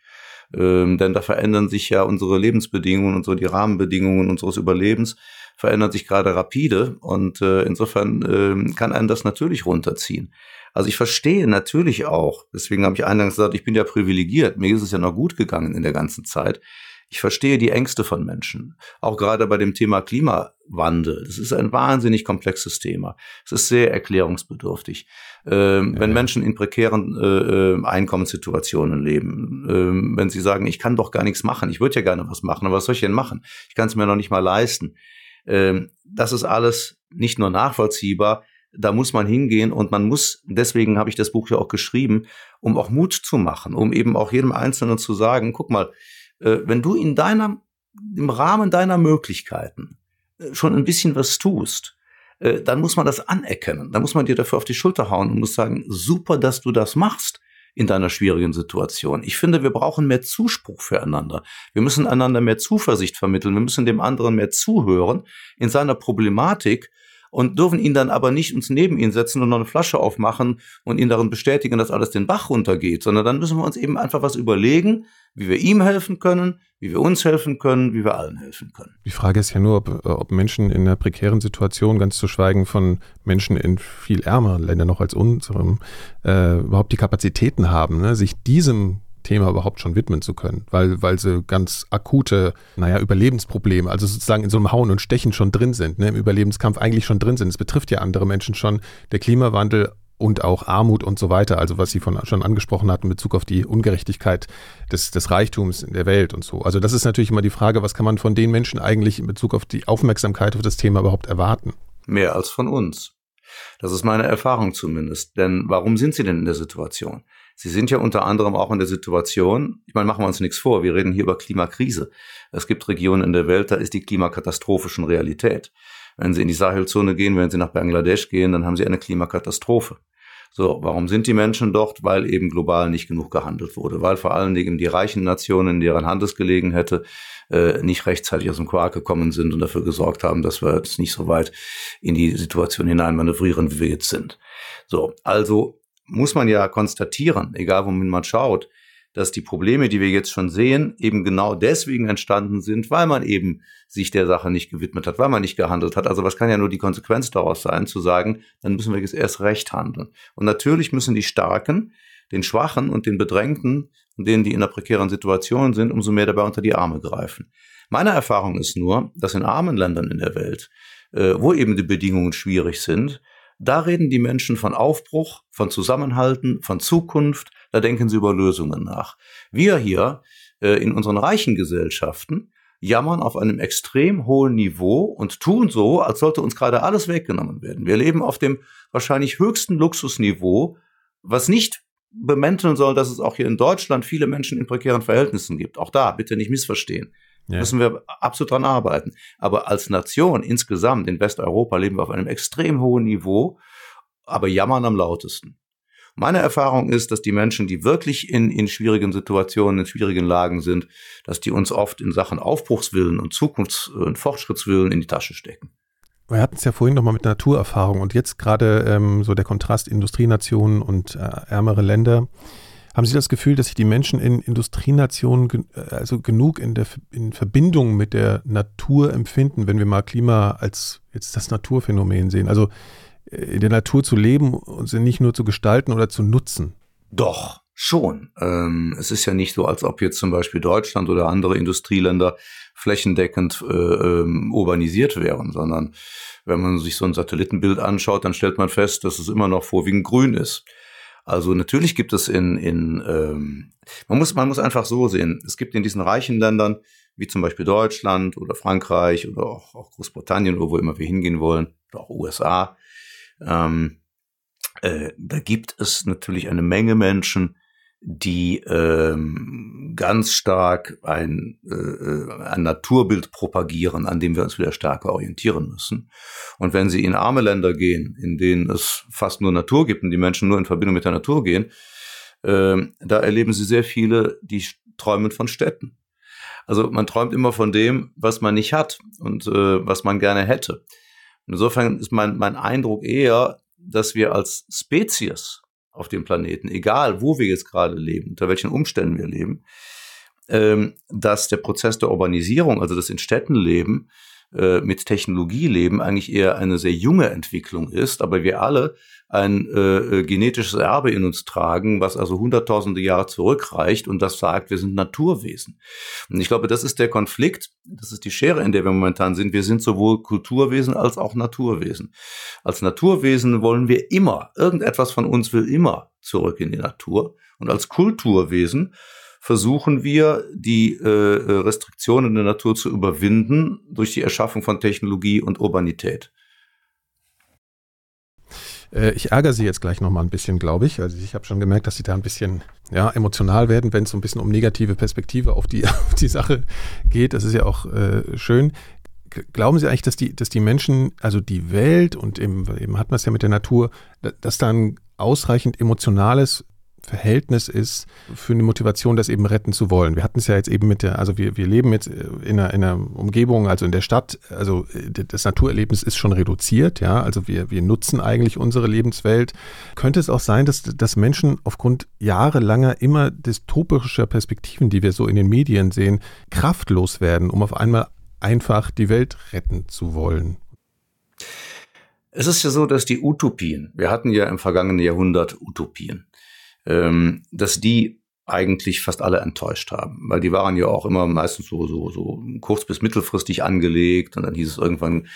Ähm, denn da verändern sich ja unsere Lebensbedingungen und so die Rahmenbedingungen unseres Überlebens verändern sich gerade rapide und äh, insofern äh, kann einen das natürlich runterziehen. Also ich verstehe natürlich auch, deswegen habe ich eingangs gesagt, ich bin ja privilegiert, mir ist es ja noch gut gegangen in der ganzen Zeit. Ich verstehe die Ängste von Menschen, auch gerade bei dem Thema Klimawandel. Das ist ein wahnsinnig komplexes Thema. Es ist sehr erklärungsbedürftig. Ähm, ja, wenn. Menschen in prekären äh, äh, Einkommenssituationen leben, ähm, wenn sie sagen, ich kann doch gar nichts machen, ich würde ja gerne was machen, aber was soll ich denn machen? Ich kann es mir noch nicht mal leisten. Ähm, das ist alles nicht nur nachvollziehbar, da muss man hingehen und man muss, deswegen habe ich das Buch ja auch geschrieben, um auch Mut zu machen, um eben auch jedem Einzelnen zu sagen, guck mal, wenn du in deiner, im Rahmen deiner Möglichkeiten äh, schon ein bisschen was tust, äh, dann muss man das anerkennen. Dann muss man dir dafür auf die Schulter hauen und muss sagen, super, dass du das machst in deiner schwierigen Situation. Ich finde, wir brauchen mehr Zuspruch füreinander. Wir müssen einander mehr Zuversicht vermitteln. Wir müssen dem anderen mehr zuhören in seiner Problematik und dürfen ihn dann aber nicht uns neben ihn setzen und noch eine Flasche aufmachen und ihn darin bestätigen, dass alles den Bach runtergeht, sondern dann müssen wir uns eben einfach was überlegen, wie wir ihm helfen können, wie wir uns helfen können, wie wir allen helfen können. Die Frage ist ja nur, ob, ob Menschen in einer prekären Situation, ganz zu schweigen von Menschen in viel ärmeren Ländern noch als unserem, äh, überhaupt die Kapazitäten haben, ne, sich diesem Thema überhaupt schon widmen zu können, weil, weil sie ganz akute, naja, Überlebensprobleme, also sozusagen in so einem Hauen und Stechen schon drin sind, ne, im Überlebenskampf eigentlich schon drin sind. Es betrifft ja andere Menschen schon. Der Klimawandel und auch Armut und so weiter, also was Sie von, schon angesprochen hatten in Bezug auf die Ungerechtigkeit des, des Reichtums in der Welt und so. Also das ist natürlich immer die Frage, was kann man von den Menschen eigentlich in Bezug auf die Aufmerksamkeit auf das Thema überhaupt erwarten? Mehr als von uns. Das ist meine Erfahrung zumindest. Denn warum sind Sie denn in der Situation? Sie sind ja unter anderem auch in der Situation, ich meine, machen wir uns nichts vor, wir reden hier über Klimakrise. Es gibt Regionen in der Welt, da ist die Klimakatastrophe schon Realität. Wenn Sie in die Sahelzone gehen, wenn Sie nach Bangladesch gehen, dann haben Sie eine Klimakatastrophe. So, warum sind die Menschen dort? Weil eben global nicht genug gehandelt wurde, weil vor allen Dingen die reichen Nationen, deren Hand es gelegen hätte, äh, nicht rechtzeitig aus dem Quark gekommen sind und dafür gesorgt haben, dass wir jetzt nicht so weit in die Situation hinein manövrieren, wie wir jetzt sind. So, also muss man ja konstatieren, egal wohin man schaut, dass die Probleme, die wir jetzt schon sehen, eben genau deswegen entstanden sind, weil man eben sich der Sache nicht gewidmet hat, weil man nicht gehandelt hat. Also was kann ja nur die Konsequenz daraus sein, zu sagen, dann müssen wir jetzt erst recht handeln. Und natürlich müssen die Starken den Schwachen und den Bedrängten denen, die in einer prekären Situation sind, umso mehr dabei unter die Arme greifen. Meine Erfahrung ist nur, dass in armen Ländern in der Welt, äh, wo eben die Bedingungen schwierig sind, da reden die Menschen von Aufbruch, von Zusammenhalten, von Zukunft, da denken sie über Lösungen nach. Wir hier äh, in unseren reichen Gesellschaften jammern auf einem extrem hohen Niveau und tun so, als sollte uns gerade alles weggenommen werden. Wir leben auf dem wahrscheinlich höchsten Luxusniveau, was nicht bemänteln soll, dass es auch hier in Deutschland viele Menschen in prekären Verhältnissen gibt. Auch da, bitte nicht missverstehen. Ja. Müssen wir absolut dran arbeiten. Aber als Nation insgesamt in Westeuropa leben wir auf einem extrem hohen Niveau, aber jammern am lautesten. Meine Erfahrung ist, dass die Menschen, die wirklich in, in schwierigen Situationen, in schwierigen Lagen sind, dass die uns oft in Sachen Aufbruchswillen und Zukunfts- und Fortschrittswillen in die Tasche stecken. Wir hatten es ja vorhin nochmal mit Naturerfahrung und jetzt gerade ähm, so der Kontrast Industrienationen und äh, ärmere Länder. Haben Sie das Gefühl, dass sich die Menschen in Industrienationen gen äh, also genug in der in Verbindung mit der Natur empfinden, wenn wir mal Klima als jetzt das Naturphänomen sehen? Also in der Natur zu leben und sie nicht nur zu gestalten oder zu nutzen? Doch, schon. Ähm, es ist ja nicht so, als ob jetzt zum Beispiel Deutschland oder andere Industrieländer flächendeckend äh, ähm, urbanisiert wären, sondern wenn man sich so ein Satellitenbild anschaut, dann stellt man fest, dass es immer noch vorwiegend grün ist. Also natürlich gibt es in, in ähm, man muss man muss einfach so sehen, es gibt in diesen reichen Ländern wie zum Beispiel Deutschland oder Frankreich oder auch, auch Großbritannien oder wo immer wir hingehen wollen, oder auch USA, ähm, äh, da gibt es natürlich eine Menge Menschen, die ähm, ganz stark ein, äh, ein Naturbild propagieren, an dem wir uns wieder stärker orientieren müssen. Und wenn Sie in arme Länder gehen, in denen es fast nur Natur gibt und die Menschen nur in Verbindung mit der Natur gehen, äh, da erleben Sie sehr viele, die träumen von Städten. Also man träumt immer von dem, was man nicht hat und äh, was man gerne hätte. Insofern ist mein, mein Eindruck eher, dass wir als Spezies auf dem Planeten, egal wo wir jetzt gerade leben, unter welchen Umständen wir leben, ähm, dass der Prozess der Urbanisierung, also das in Städten leben, äh, mit Technologie leben, eigentlich eher eine sehr junge Entwicklung ist, aber wir alle ein äh, genetisches Erbe in uns tragen, was also hunderttausende Jahre zurückreicht und das sagt, wir sind Naturwesen. Und ich glaube, das ist der Konflikt, das ist die Schere, in der wir momentan sind. Wir sind sowohl Kulturwesen als auch Naturwesen. Als Naturwesen wollen wir immer, irgendetwas von uns will immer zurück in die Natur. Und als Kulturwesen versuchen wir, die äh, Restriktionen der Natur zu überwinden durch die Erschaffung von Technologie und Urbanität. Äh, ich ärgere Sie jetzt gleich nochmal ein bisschen, glaube ich. Also ich habe schon gemerkt, dass Sie da ein bisschen ja, emotional werden, wenn es so ein bisschen um negative Perspektive auf die, auf die Sache geht. Das ist ja auch äh, schön. Glauben Sie eigentlich, dass die, dass die Menschen, also die Welt und eben, eben hat man es ja mit der Natur, dass da ein ausreichend emotionales Verhältnis ist für eine Motivation, das eben retten zu wollen. Wir hatten es ja jetzt eben mit der, also wir, wir leben jetzt in einer, in einer Umgebung, also in der Stadt, also das Naturerlebnis ist schon reduziert, ja, also wir, wir nutzen eigentlich unsere Lebenswelt. Könnte es auch sein, dass, dass Menschen aufgrund jahrelanger immer dystopischer Perspektiven, die wir so in den Medien sehen, kraftlos werden, um auf einmal einfach die Welt retten zu wollen? Es ist ja so, dass die Utopien, wir hatten ja im vergangenen Jahrhundert Utopien, ähm, dass die eigentlich fast alle enttäuscht haben, weil die waren ja auch immer meistens so, so, so kurz- bis mittelfristig angelegt und dann hieß es irgendwann,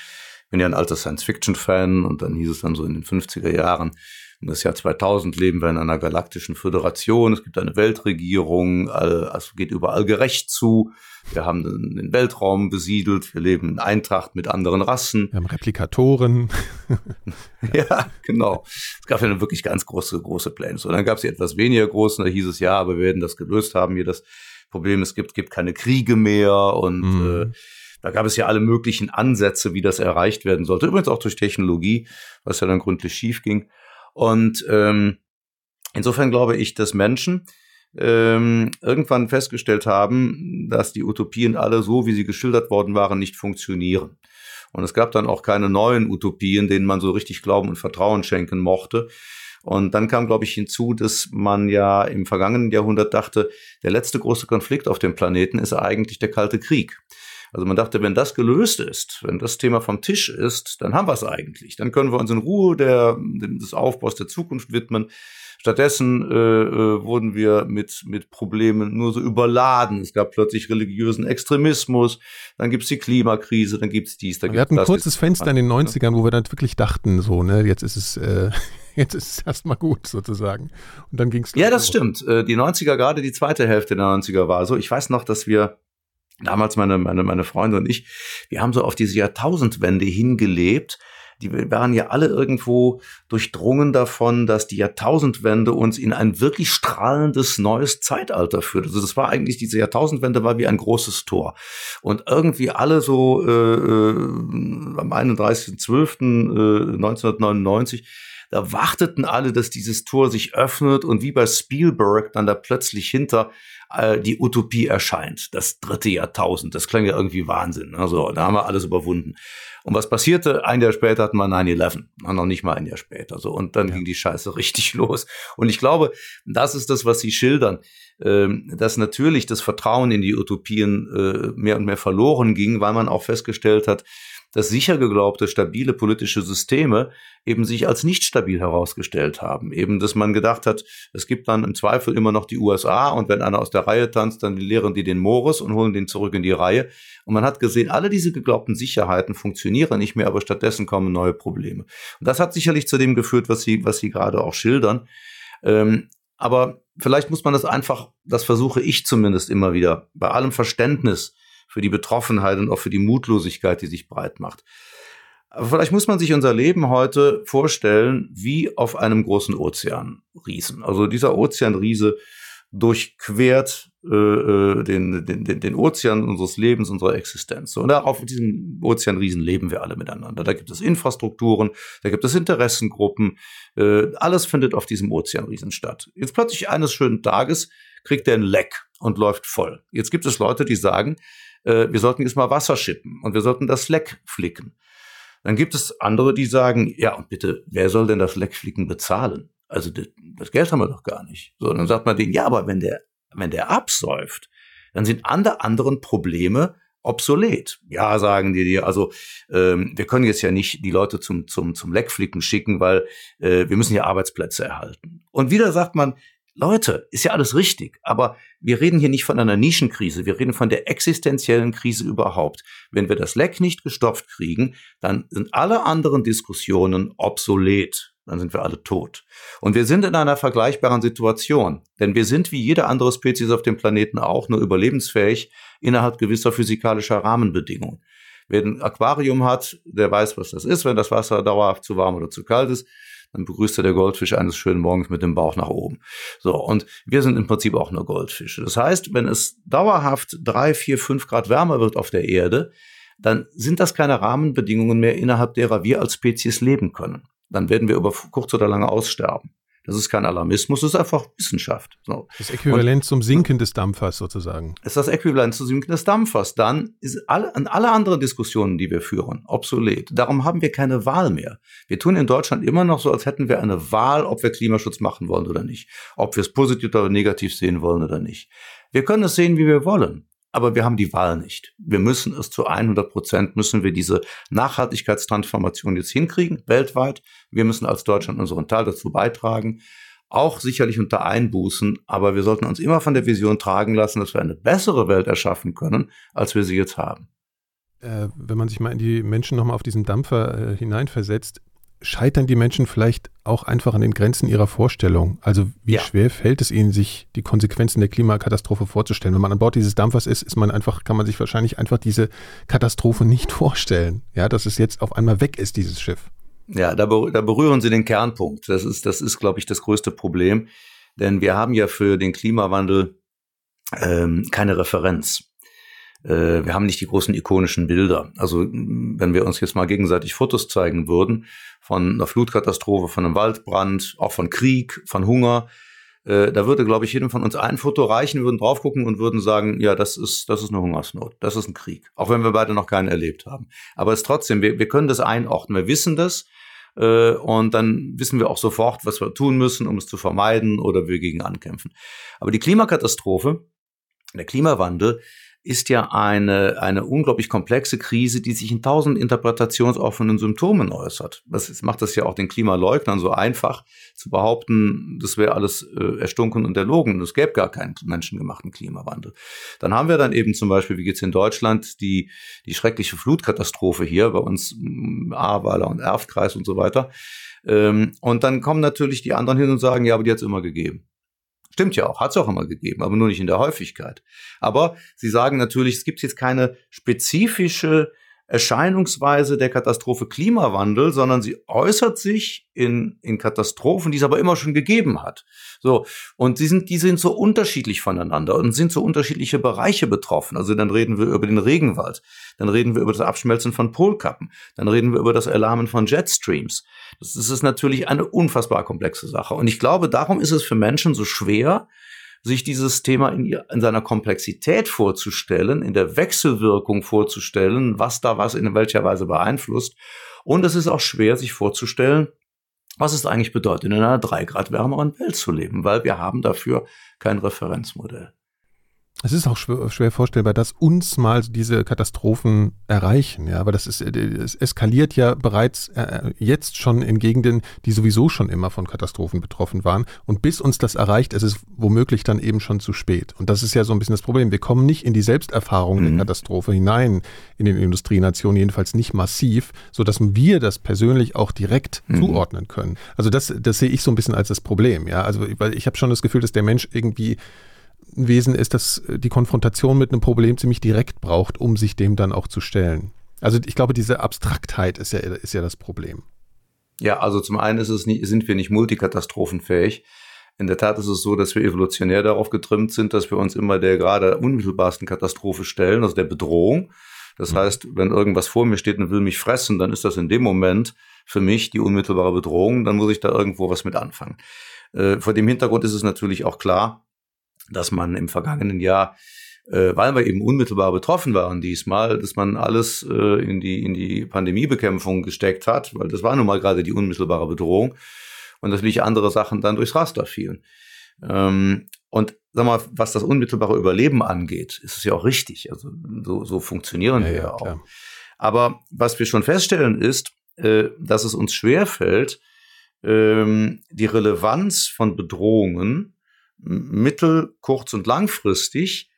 bin ja ein alter Science-Fiction-Fan und dann hieß es dann so in den 50er Jahren, in das Jahr 2000 leben wir in einer galaktischen Föderation. Es gibt eine Weltregierung, also geht überall gerecht zu. Wir haben den Weltraum besiedelt. Wir leben in Eintracht mit anderen Rassen. Wir haben Replikatoren. ja, genau. Es gab ja wirklich ganz große, große Pläne. Und dann gab es etwas weniger großen. Da hieß es ja, aber wir werden das gelöst haben. Hier das Problem, es gibt, gibt keine Kriege mehr und mhm. äh, da gab es ja alle möglichen Ansätze, wie das erreicht werden sollte. Übrigens auch durch Technologie, was ja dann gründlich schief ging. Und ähm, insofern glaube ich, dass Menschen ähm, irgendwann festgestellt haben, dass die Utopien alle so, wie sie geschildert worden waren, nicht funktionieren. Und es gab dann auch keine neuen Utopien, denen man so richtig Glauben und Vertrauen schenken mochte. Und dann kam, glaube ich, hinzu, dass man ja im vergangenen Jahrhundert dachte, der letzte große Konflikt auf dem Planeten ist eigentlich der Kalte Krieg. Also man dachte, wenn das gelöst ist, wenn das Thema vom Tisch ist, dann haben wir es eigentlich. Dann können wir uns in Ruhe der, des Aufbaus der Zukunft widmen. Stattdessen äh, äh, wurden wir mit, mit Problemen nur so überladen. Es gab plötzlich religiösen Extremismus, dann gibt's die Klimakrise, dann gibt's dies. Dann wir hatten ein kurzes Fenster in den 90ern, wo wir dann wirklich dachten, so, ne, jetzt ist es, äh, jetzt ist es erstmal gut sozusagen. Und dann ging's Ja, das so. stimmt. Äh, die 90er, gerade die zweite Hälfte der 90er war so. Ich weiß noch, dass wir damals meine, meine, meine Freunde und ich, wir haben so auf diese Jahrtausendwende hingelebt. Die waren ja alle irgendwo durchdrungen davon, dass die Jahrtausendwende uns in ein wirklich strahlendes neues Zeitalter führt. Also das war eigentlich, diese Jahrtausendwende war wie ein großes Tor. Und irgendwie alle so äh, äh, am 31.12.1999 da warteten alle, dass dieses Tor sich öffnet und wie bei Spielberg dann da plötzlich hinter äh, die Utopie erscheint. Das dritte Jahrtausend. Das klang ja irgendwie Wahnsinn. Also da haben wir alles überwunden. Und was passierte? Ein Jahr später hatten wir 9-11. Noch nicht mal ein Jahr später. So. Und dann ja. ging die Scheiße richtig los. Und ich glaube, das ist das, was Sie schildern. Ähm, dass natürlich das Vertrauen in die Utopien äh, mehr und mehr verloren ging, weil man auch festgestellt hat, dass sicher geglaubte stabile politische Systeme eben sich als nicht stabil herausgestellt haben. Eben, dass man gedacht hat, es gibt dann im Zweifel immer noch die USA und wenn einer aus der Reihe tanzt, dann lehren die den Morris und holen den zurück in die Reihe. Und man hat gesehen, alle diese geglaubten Sicherheiten funktionieren nicht mehr, aber stattdessen kommen neue Probleme. Und das hat sicherlich zu dem geführt, was Sie, was Sie gerade auch schildern. Ähm, aber vielleicht muss man das einfach, das versuche ich zumindest immer wieder, bei allem Verständnis für die Betroffenheit und auch für die Mutlosigkeit, die sich breit macht. Aber vielleicht muss man sich unser Leben heute vorstellen wie auf einem großen Ozeanriesen. Also dieser Ozeanriese durchquert äh, äh den, den, den Ozean unseres Lebens, unserer Existenz. Und auf diesem Ozeanriesen leben wir alle miteinander. Da gibt es Infrastrukturen, da gibt es Interessengruppen. Äh, alles findet auf diesem Ozeanriesen statt. Jetzt plötzlich eines schönen Tages kriegt er ein Leck und läuft voll. Jetzt gibt es Leute, die sagen, äh, wir sollten jetzt mal Wasser schippen und wir sollten das Leck flicken. Dann gibt es andere, die sagen, ja, und bitte, wer soll denn das Leckflicken bezahlen? Also das, das Geld haben wir doch gar nicht. So, dann sagt man denen, ja, aber wenn der, wenn der absäuft, dann sind alle anderen Probleme obsolet. Ja, sagen die dir, also ähm, wir können jetzt ja nicht die Leute zum, zum, zum Leckflicken schicken, weil äh, wir müssen ja Arbeitsplätze erhalten. Und wieder sagt man, Leute, ist ja alles richtig, aber wir reden hier nicht von einer Nischenkrise, wir reden von der existenziellen Krise überhaupt. Wenn wir das Leck nicht gestopft kriegen, dann sind alle anderen Diskussionen obsolet. Dann sind wir alle tot. Und wir sind in einer vergleichbaren Situation, denn wir sind wie jede andere Spezies auf dem Planeten auch nur überlebensfähig innerhalb gewisser physikalischer Rahmenbedingungen. Wer ein Aquarium hat, der weiß, was das ist, wenn das Wasser dauerhaft zu warm oder zu kalt ist dann begrüßt der Goldfisch eines schönen Morgens mit dem Bauch nach oben. So, und wir sind im Prinzip auch nur Goldfische. Das heißt, wenn es dauerhaft drei, vier, fünf Grad wärmer wird auf der Erde, dann sind das keine Rahmenbedingungen mehr, innerhalb derer wir als Spezies leben können. Dann werden wir über kurz oder lange aussterben. Das ist kein Alarmismus, das ist einfach Wissenschaft. So. Das Äquivalent und, zum Sinken des Dampfers sozusagen. Ist das Äquivalent zum Sinken des Dampfers. Dann ist alle, an alle anderen Diskussionen, die wir führen, obsolet. Darum haben wir keine Wahl mehr. Wir tun in Deutschland immer noch so, als hätten wir eine Wahl, ob wir Klimaschutz machen wollen oder nicht. Ob wir es positiv oder negativ sehen wollen oder nicht. Wir können es sehen, wie wir wollen aber wir haben die Wahl nicht. Wir müssen es zu 100 Prozent, müssen wir diese Nachhaltigkeitstransformation jetzt hinkriegen, weltweit. Wir müssen als Deutschland unseren Teil dazu beitragen. auch sicherlich unter Einbußen, aber wir sollten uns immer von der Vision tragen lassen, dass wir eine bessere Welt erschaffen können, als wir sie jetzt haben. Äh, wenn man sich mal in die Menschen nochmal auf diesen Dampfer äh, hineinversetzt, scheitern die Menschen vielleicht auch einfach an den Grenzen ihrer Vorstellung? Also wie ja. schwer fällt es ihnen, sich die Konsequenzen der Klimakatastrophe vorzustellen? Wenn man an Bord dieses Dampfers ist, ist man einfach, kann man sich wahrscheinlich einfach diese Katastrophe nicht vorstellen. Ja, dass es jetzt auf einmal weg ist, dieses Schiff. Ja, da, da berühren Sie den Kernpunkt. Das ist, das ist, glaube ich, das größte Problem. Denn wir haben ja für den Klimawandel ähm, keine Referenz. Äh, wir haben nicht die großen ikonischen Bilder. Also wenn wir uns jetzt mal gegenseitig Fotos zeigen würden von einer Flutkatastrophe, von einem Waldbrand, auch von Krieg, von Hunger, äh, da würde, glaube ich, jedem von uns ein Foto reichen, würden drauf gucken und würden sagen, ja, das ist, das ist eine Hungersnot, das ist ein Krieg. Auch wenn wir beide noch keinen erlebt haben. Aber es ist trotzdem, wir, wir können das einordnen, wir wissen das. Äh, und dann wissen wir auch sofort, was wir tun müssen, um es zu vermeiden oder wir gegen ankämpfen. Aber die Klimakatastrophe, der Klimawandel, ist ja eine, eine unglaublich komplexe Krise, die sich in tausend interpretationsoffenen Symptomen äußert. Das macht das ja auch den Klimaleugnern so einfach zu behaupten, das wäre alles äh, erstunken und erlogen. Es gäbe gar keinen menschengemachten Klimawandel. Dann haben wir dann eben zum Beispiel, wie geht's in Deutschland, die, die schreckliche Flutkatastrophe hier bei uns, Ahrweiler und Erftkreis und so weiter. Ähm, und dann kommen natürlich die anderen hin und sagen, ja, aber die hat's immer gegeben. Stimmt ja auch, hat es auch immer gegeben, aber nur nicht in der Häufigkeit. Aber Sie sagen natürlich, es gibt jetzt keine spezifische Erscheinungsweise der Katastrophe Klimawandel, sondern sie äußert sich in, in Katastrophen, die es aber immer schon gegeben hat. So. Und die sind, die sind so unterschiedlich voneinander und sind so unterschiedliche Bereiche betroffen. Also dann reden wir über den Regenwald. Dann reden wir über das Abschmelzen von Polkappen. Dann reden wir über das Erlahmen von Jetstreams. Das ist natürlich eine unfassbar komplexe Sache. Und ich glaube, darum ist es für Menschen so schwer, sich dieses Thema in, in seiner Komplexität vorzustellen, in der Wechselwirkung vorzustellen, was da was in welcher Weise beeinflusst. Und es ist auch schwer, sich vorzustellen, was es eigentlich bedeutet, in einer drei Grad wärmeren Welt zu leben, weil wir haben dafür kein Referenzmodell. Es ist auch schwer, schwer, vorstellbar, dass uns mal diese Katastrophen erreichen, ja, aber das ist, es eskaliert ja bereits äh, jetzt schon in Gegenden, die sowieso schon immer von Katastrophen betroffen waren. Und bis uns das erreicht, ist es womöglich dann eben schon zu spät. Und das ist ja so ein bisschen das Problem. Wir kommen nicht in die Selbsterfahrung mhm. der Katastrophe hinein in den Industrienationen, jedenfalls nicht massiv, so dass wir das persönlich auch direkt mhm. zuordnen können. Also das, das sehe ich so ein bisschen als das Problem, ja. Also, weil ich habe schon das Gefühl, dass der Mensch irgendwie ein Wesen ist, das äh, die Konfrontation mit einem Problem ziemlich direkt braucht, um sich dem dann auch zu stellen. Also ich glaube, diese Abstraktheit ist ja, ist ja das Problem. Ja, also zum einen ist es nie, sind wir nicht multikatastrophenfähig. In der Tat ist es so, dass wir evolutionär darauf getrimmt sind, dass wir uns immer der gerade unmittelbarsten Katastrophe stellen, also der Bedrohung. Das mhm. heißt, wenn irgendwas vor mir steht und will mich fressen, dann ist das in dem Moment für mich die unmittelbare Bedrohung. Dann muss ich da irgendwo was mit anfangen. Äh, vor dem Hintergrund ist es natürlich auch klar, dass man im vergangenen Jahr äh, weil wir eben unmittelbar betroffen waren diesmal, dass man alles äh, in die in die Pandemiebekämpfung gesteckt hat, weil das war nun mal gerade die unmittelbare Bedrohung und natürlich andere Sachen dann durchs Raster fielen. Ähm, und sag mal, was das unmittelbare Überleben angeht, ist es ja auch richtig. Also so, so funktionieren ja, wir ja auch. Klar. Aber was wir schon feststellen ist, äh, dass es uns schwerfällt, ähm, die Relevanz von Bedrohungen mittel-, kurz- und langfristig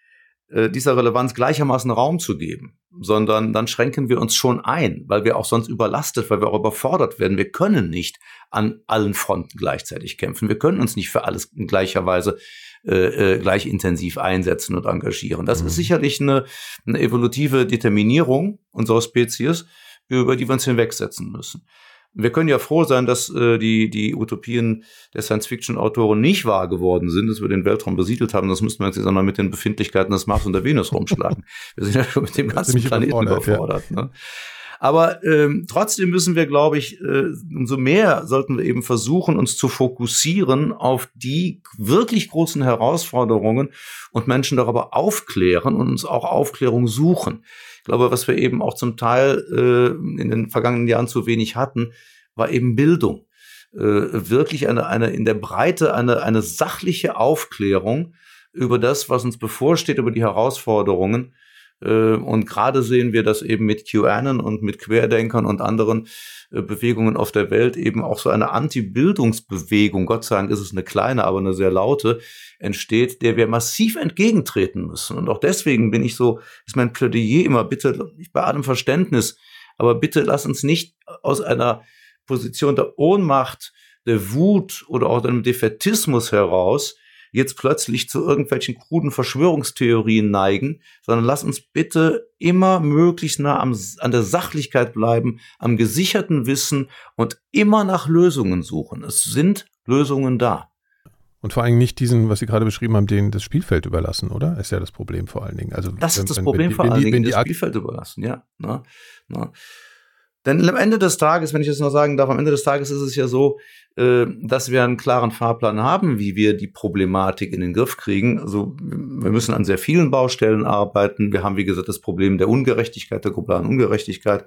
äh, dieser Relevanz gleichermaßen Raum zu geben, sondern dann schränken wir uns schon ein, weil wir auch sonst überlastet, weil wir auch überfordert werden. Wir können nicht an allen Fronten gleichzeitig kämpfen. Wir können uns nicht für alles in gleicher Weise äh, äh gleich intensiv einsetzen und engagieren. Das mhm. ist sicherlich eine, eine evolutive Determinierung unserer Spezies, über die wir uns hinwegsetzen müssen. Wir können ja froh sein, dass äh, die, die Utopien der Science-Fiction-Autoren nicht wahr geworden sind, dass wir den Weltraum besiedelt haben. Das müssten wir jetzt einmal mit den Befindlichkeiten des Mars und der Venus rumschlagen. wir sind ja schon mit dem ganzen Planeten überfordert. überfordert ne? Aber ähm, trotzdem müssen wir, glaube ich, äh, umso mehr sollten wir eben versuchen, uns zu fokussieren auf die wirklich großen Herausforderungen und Menschen darüber aufklären und uns auch Aufklärung suchen. Ich glaube, was wir eben auch zum Teil äh, in den vergangenen Jahren zu wenig hatten, war eben Bildung. Äh, wirklich eine, eine in der Breite eine, eine sachliche Aufklärung über das, was uns bevorsteht, über die Herausforderungen und gerade sehen wir, dass eben mit QAnon und mit Querdenkern und anderen äh, Bewegungen auf der Welt eben auch so eine Anti-Bildungsbewegung, Gott sei Dank ist es eine kleine, aber eine sehr laute, entsteht, der wir massiv entgegentreten müssen. Und auch deswegen bin ich so, ist mein Plädoyer immer, bitte, bei allem Verständnis, aber bitte lass uns nicht aus einer Position der Ohnmacht, der Wut oder auch einem Defetismus heraus jetzt plötzlich zu irgendwelchen kruden Verschwörungstheorien neigen, sondern lass uns bitte immer möglichst nah am, an der Sachlichkeit bleiben, am gesicherten Wissen und immer nach Lösungen suchen. Es sind Lösungen da. Und vor allem nicht diesen, was Sie gerade beschrieben haben, den das Spielfeld überlassen, oder? Ist ja das Problem vor allen Dingen. Also das wenn, ist das Problem wenn, vor allen Dingen, das Spielfeld überlassen, ja. Na, na. Denn am Ende des Tages, wenn ich das noch sagen darf, am Ende des Tages ist es ja so, äh, dass wir einen klaren Fahrplan haben, wie wir die Problematik in den Griff kriegen. Also wir müssen an sehr vielen Baustellen arbeiten. Wir haben, wie gesagt, das Problem der Ungerechtigkeit, der globalen Ungerechtigkeit.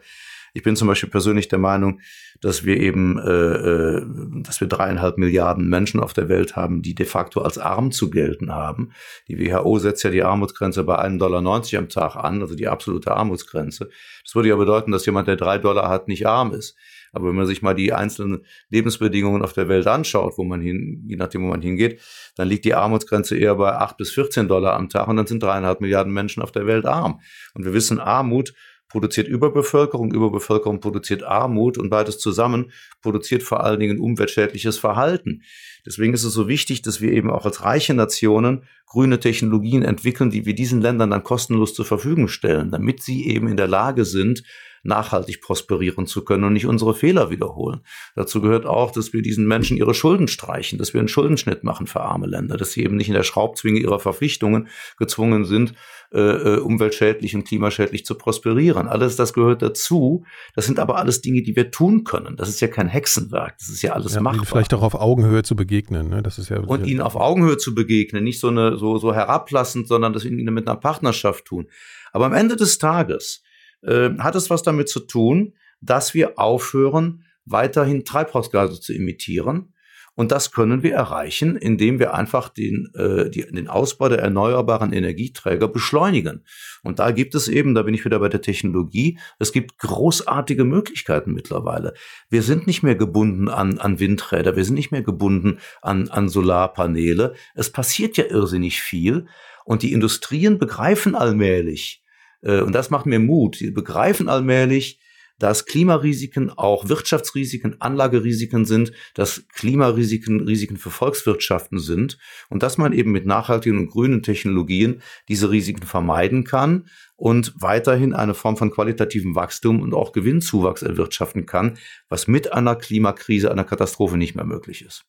Ich bin zum Beispiel persönlich der Meinung, dass wir eben, äh, äh, dass wir dreieinhalb Milliarden Menschen auf der Welt haben, die de facto als arm zu gelten haben. Die WHO setzt ja die Armutsgrenze bei 1,90 Dollar am Tag an, also die absolute Armutsgrenze. Das würde ja bedeuten, dass jemand, der drei Dollar hat, nicht arm ist. Aber wenn man sich mal die einzelnen Lebensbedingungen auf der Welt anschaut, wo man hin, je nachdem, wo man hingeht, dann liegt die Armutsgrenze eher bei acht bis 14 Dollar am Tag und dann sind dreieinhalb Milliarden Menschen auf der Welt arm. Und wir wissen, Armut produziert Überbevölkerung, Überbevölkerung produziert Armut und beides zusammen produziert vor allen Dingen umweltschädliches Verhalten. Deswegen ist es so wichtig, dass wir eben auch als reiche Nationen grüne Technologien entwickeln, die wir diesen Ländern dann kostenlos zur Verfügung stellen, damit sie eben in der Lage sind, nachhaltig prosperieren zu können und nicht unsere Fehler wiederholen. Dazu gehört auch, dass wir diesen Menschen ihre Schulden streichen, dass wir einen Schuldenschnitt machen für arme Länder, dass sie eben nicht in der Schraubzwinge ihrer Verpflichtungen gezwungen sind, äh, äh, umweltschädlich und klimaschädlich zu prosperieren. Alles das gehört dazu. Das sind aber alles Dinge, die wir tun können. Das ist ja kein Hexenwerk. Das ist ja alles ja, machbar. Vielleicht auch auf Augenhöhe zu begegnen. Ne? Das ist ja und ihnen auf Augenhöhe zu begegnen, nicht so eine so so herablassend, sondern das ihnen mit einer Partnerschaft tun. Aber am Ende des Tages äh, hat es was damit zu tun, dass wir aufhören, weiterhin Treibhausgase zu emittieren. Und das können wir erreichen, indem wir einfach den, äh, die, den Ausbau der erneuerbaren Energieträger beschleunigen. Und da gibt es eben, da bin ich wieder bei der Technologie, es gibt großartige Möglichkeiten mittlerweile. Wir sind nicht mehr gebunden an, an Windräder, wir sind nicht mehr gebunden an, an Solarpaneele. Es passiert ja irrsinnig viel. Und die Industrien begreifen allmählich, äh, und das macht mir Mut. Sie begreifen allmählich, dass Klimarisiken auch Wirtschaftsrisiken, Anlagerisiken sind, dass Klimarisiken Risiken für Volkswirtschaften sind und dass man eben mit nachhaltigen und grünen Technologien diese Risiken vermeiden kann und weiterhin eine Form von qualitativen Wachstum und auch Gewinnzuwachs erwirtschaften kann, was mit einer Klimakrise, einer Katastrophe nicht mehr möglich ist.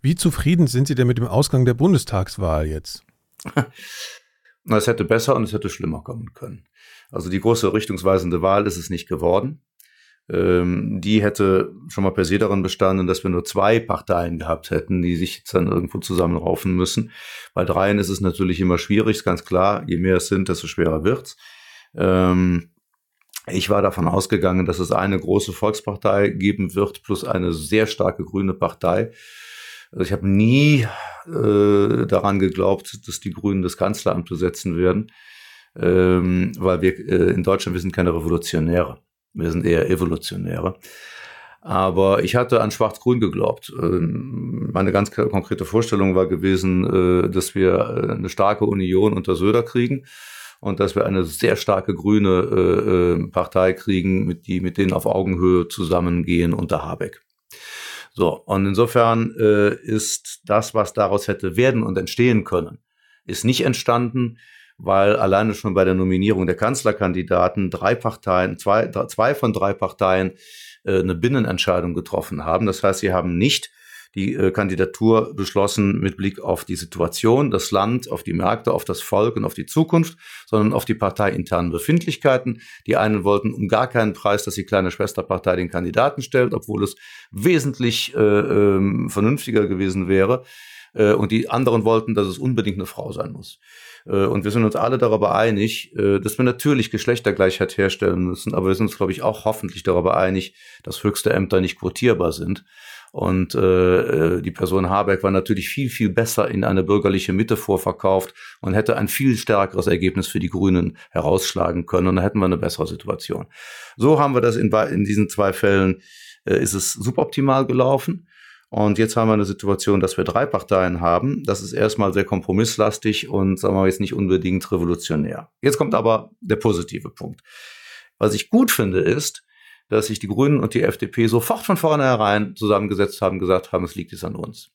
Wie zufrieden sind Sie denn mit dem Ausgang der Bundestagswahl jetzt? Es hätte besser und es hätte schlimmer kommen können. Also die große richtungsweisende Wahl ist es nicht geworden. Ähm, die hätte schon mal per se darin bestanden, dass wir nur zwei Parteien gehabt hätten, die sich jetzt dann irgendwo zusammenraufen müssen. Bei dreien ist es natürlich immer schwierig, ist ganz klar. Je mehr es sind, desto schwerer wird's. Ähm, ich war davon ausgegangen, dass es eine große Volkspartei geben wird, plus eine sehr starke grüne Partei. Also ich habe nie äh, daran geglaubt, dass die Grünen das Kanzleramt besetzen werden, ähm, weil wir äh, in Deutschland, wir sind keine Revolutionäre, wir sind eher Evolutionäre. Aber ich hatte an Schwarz-Grün geglaubt. Ähm, meine ganz konkrete Vorstellung war gewesen, äh, dass wir äh, eine starke Union unter Söder kriegen und dass wir eine sehr starke grüne äh, äh, Partei kriegen, mit die mit denen auf Augenhöhe zusammengehen unter Habeck. So, und insofern äh, ist das, was daraus hätte werden und entstehen können, ist nicht entstanden, weil alleine schon bei der Nominierung der Kanzlerkandidaten drei Parteien, zwei, zwei von drei Parteien äh, eine Binnenentscheidung getroffen haben. Das heißt, sie haben nicht die äh, Kandidatur beschlossen mit Blick auf die Situation, das Land, auf die Märkte, auf das Volk und auf die Zukunft, sondern auf die parteiinternen Befindlichkeiten. Die einen wollten um gar keinen Preis, dass die kleine Schwesterpartei den Kandidaten stellt, obwohl es wesentlich äh, äh, vernünftiger gewesen wäre. Äh, und die anderen wollten, dass es unbedingt eine Frau sein muss. Äh, und wir sind uns alle darüber einig, äh, dass wir natürlich Geschlechtergleichheit herstellen müssen, aber wir sind uns, glaube ich, auch hoffentlich darüber einig, dass höchste Ämter nicht quotierbar sind. Und äh, die Person Habeck war natürlich viel, viel besser in eine bürgerliche Mitte vorverkauft und hätte ein viel stärkeres Ergebnis für die Grünen herausschlagen können. Und dann hätten wir eine bessere Situation. So haben wir das in, in diesen zwei Fällen, äh, ist es suboptimal gelaufen. Und jetzt haben wir eine Situation, dass wir drei Parteien haben. Das ist erstmal sehr kompromisslastig und sagen wir jetzt nicht unbedingt revolutionär. Jetzt kommt aber der positive Punkt. Was ich gut finde, ist, dass sich die Grünen und die FDP sofort von vornherein zusammengesetzt haben, gesagt haben, es liegt jetzt an uns.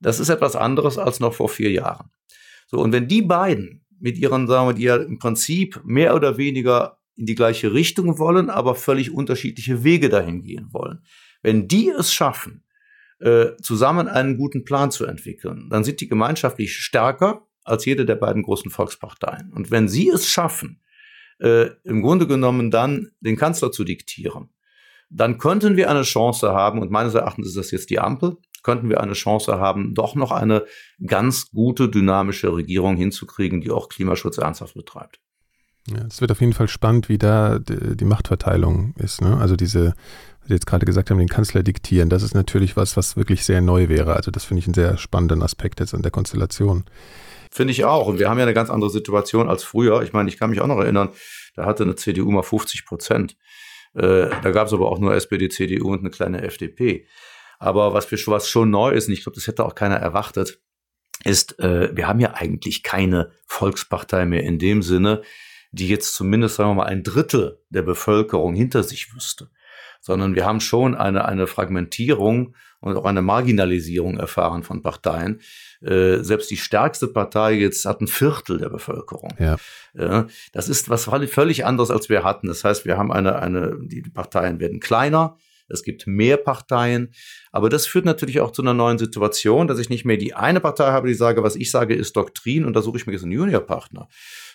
Das ist etwas anderes als noch vor vier Jahren. So, und wenn die beiden mit ihren, sagen wir, die ja im Prinzip mehr oder weniger in die gleiche Richtung wollen, aber völlig unterschiedliche Wege dahin gehen wollen, wenn die es schaffen, äh, zusammen einen guten Plan zu entwickeln, dann sind die gemeinschaftlich stärker als jede der beiden großen Volksparteien. Und wenn sie es schaffen, äh, im Grunde genommen dann den Kanzler zu diktieren, dann könnten wir eine Chance haben, und meines Erachtens ist das jetzt die Ampel, könnten wir eine Chance haben, doch noch eine ganz gute, dynamische Regierung hinzukriegen, die auch Klimaschutz ernsthaft betreibt. Ja, es wird auf jeden Fall spannend, wie da die Machtverteilung ist. Ne? Also diese, was Sie jetzt gerade gesagt haben, den Kanzler diktieren, das ist natürlich was, was wirklich sehr neu wäre. Also das finde ich einen sehr spannenden Aspekt jetzt an der Konstellation. Finde ich auch. Und wir haben ja eine ganz andere Situation als früher. Ich meine, ich kann mich auch noch erinnern, da hatte eine CDU mal 50 Prozent. Äh, da gab es aber auch nur SPD, CDU und eine kleine FDP. Aber was, wir, was schon neu ist, und ich glaube, das hätte auch keiner erwartet, ist, äh, wir haben ja eigentlich keine Volkspartei mehr in dem Sinne, die jetzt zumindest, sagen wir mal, ein Drittel der Bevölkerung hinter sich wüsste sondern wir haben schon eine, eine Fragmentierung und auch eine Marginalisierung erfahren von Parteien. Äh, selbst die stärkste Partei jetzt hat ein Viertel der Bevölkerung. Ja. Äh, das ist was völlig anderes, als wir hatten. Das heißt, wir haben eine, eine, die Parteien werden kleiner, es gibt mehr Parteien, aber das führt natürlich auch zu einer neuen Situation, dass ich nicht mehr die eine Partei habe, die sage, was ich sage, ist Doktrin und da suche ich mir jetzt einen Juniorpartner,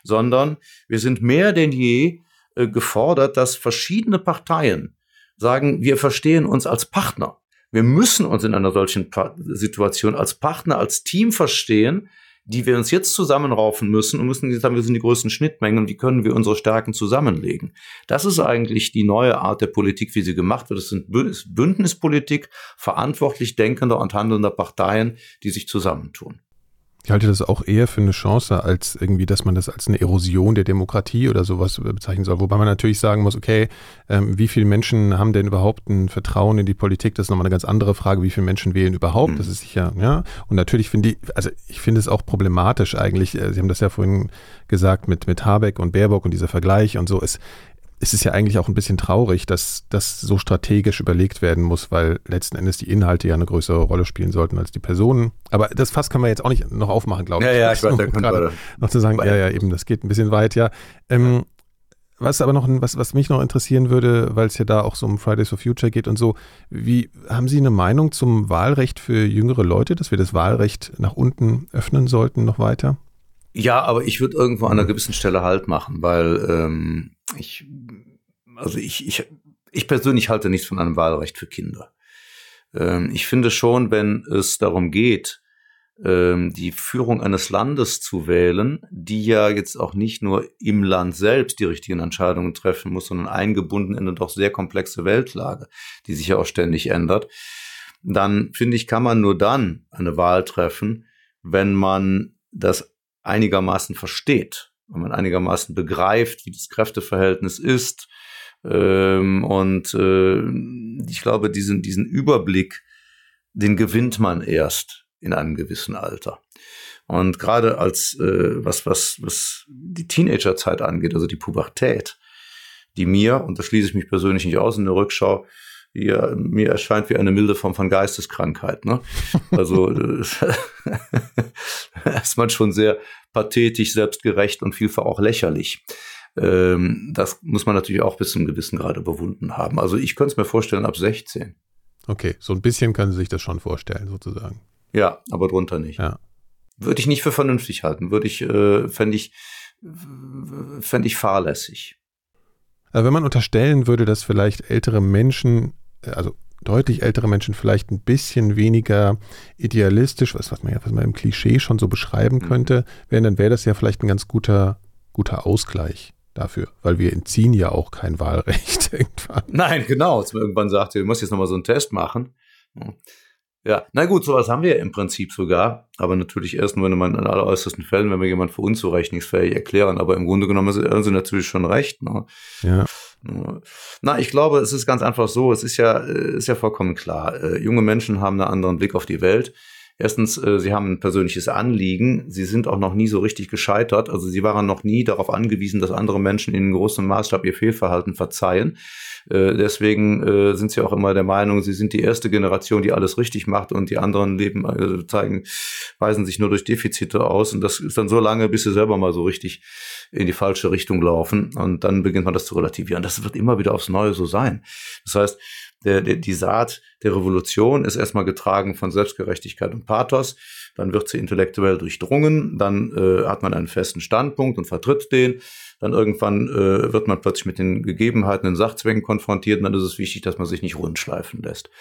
sondern wir sind mehr denn je äh, gefordert, dass verschiedene Parteien sagen, wir verstehen uns als Partner. Wir müssen uns in einer solchen Situation als Partner, als Team verstehen, die wir uns jetzt zusammenraufen müssen und müssen sagen, wir sind die größten Schnittmengen und wie können wir unsere Stärken zusammenlegen. Das ist eigentlich die neue Art der Politik, wie sie gemacht wird. Es sind Bündnispolitik verantwortlich denkender und handelnder Parteien, die sich zusammentun. Ich halte das auch eher für eine Chance, als irgendwie, dass man das als eine Erosion der Demokratie oder sowas bezeichnen soll. Wobei man natürlich sagen muss, okay, ähm, wie viele Menschen haben denn überhaupt ein Vertrauen in die Politik? Das ist nochmal eine ganz andere Frage. Wie viele Menschen wählen überhaupt? Mhm. Das ist sicher, ja. Und natürlich finde ich, also ich finde es auch problematisch eigentlich. Äh, Sie haben das ja vorhin gesagt mit, mit Habeck und Baerbock und dieser Vergleich und so. Es, es ist ja eigentlich auch ein bisschen traurig, dass das so strategisch überlegt werden muss, weil letzten Endes die Inhalte ja eine größere Rolle spielen sollten als die Personen. Aber das Fass kann man jetzt auch nicht noch aufmachen, glaube ich. Ja, ja, ich weiß, da gerade noch zu sagen, ja, ja, eben, das geht ein bisschen weit, ja. Ähm, was aber noch, was, was mich noch interessieren würde, weil es ja da auch so um Fridays for Future geht und so, wie haben Sie eine Meinung zum Wahlrecht für jüngere Leute, dass wir das Wahlrecht nach unten öffnen sollten, noch weiter? Ja, aber ich würde irgendwo an einer gewissen Stelle Halt machen, weil ähm, ich, also ich, ich, ich persönlich halte nichts von einem Wahlrecht für Kinder. Ähm, ich finde schon, wenn es darum geht, ähm, die Führung eines Landes zu wählen, die ja jetzt auch nicht nur im Land selbst die richtigen Entscheidungen treffen muss, sondern eingebunden in eine doch sehr komplexe Weltlage, die sich ja auch ständig ändert, dann finde ich, kann man nur dann eine Wahl treffen, wenn man das einigermaßen versteht, wenn man einigermaßen begreift, wie das Kräfteverhältnis ist. Ähm, und äh, ich glaube, diesen, diesen Überblick, den gewinnt man erst in einem gewissen Alter. Und gerade als äh, was, was, was die Teenagerzeit angeht, also die Pubertät, die mir, und da schließe ich mich persönlich nicht aus in der Rückschau, ja, mir erscheint wie eine milde Form von Geisteskrankheit. Ne? Also ist man schon sehr pathetisch, selbstgerecht und vielfach auch lächerlich. Ähm, das muss man natürlich auch bis zum gewissen Grade bewunden haben. Also ich könnte es mir vorstellen ab 16. Okay, so ein bisschen können Sie sich das schon vorstellen, sozusagen. Ja, aber drunter nicht. Ja. Würde ich nicht für vernünftig halten. Würde ich, äh, fände ich, fände ich fahrlässig. Also wenn man unterstellen würde, dass vielleicht ältere Menschen also deutlich ältere Menschen vielleicht ein bisschen weniger idealistisch, was, was man ja was man im Klischee schon so beschreiben mhm. könnte, wären, dann wäre das ja vielleicht ein ganz guter, guter Ausgleich dafür, weil wir entziehen ja auch kein Wahlrecht irgendwann. Nein, genau. Als man irgendwann sagte, du musst jetzt nochmal so einen Test machen, Ja, na gut, sowas haben wir ja im Prinzip sogar, aber natürlich erst nur in man in alleräußersten Fällen, wenn wir jemand für unzurechnungsfähig erklären, aber im Grunde genommen haben sie natürlich schon recht. Ne? Ja. Na, ich glaube, es ist ganz einfach so, es ist ja, äh, ist ja vollkommen klar. Äh, junge Menschen haben einen anderen Blick auf die Welt. Erstens, äh, sie haben ein persönliches Anliegen. Sie sind auch noch nie so richtig gescheitert. Also sie waren noch nie darauf angewiesen, dass andere Menschen in großem Maßstab ihr Fehlverhalten verzeihen. Äh, deswegen äh, sind sie auch immer der Meinung, sie sind die erste Generation, die alles richtig macht und die anderen leben, äh, zeigen, weisen sich nur durch Defizite aus. Und das ist dann so lange, bis sie selber mal so richtig in die falsche Richtung laufen. Und dann beginnt man das zu relativieren. Das wird immer wieder aufs Neue so sein. Das heißt, der, der, die Saat der Revolution ist erstmal getragen von Selbstgerechtigkeit und Pathos. Dann wird sie intellektuell durchdrungen. Dann äh, hat man einen festen Standpunkt und vertritt den. Dann irgendwann äh, wird man plötzlich mit den Gegebenheiten in Sachzwängen konfrontiert. Und dann ist es wichtig, dass man sich nicht rundschleifen lässt.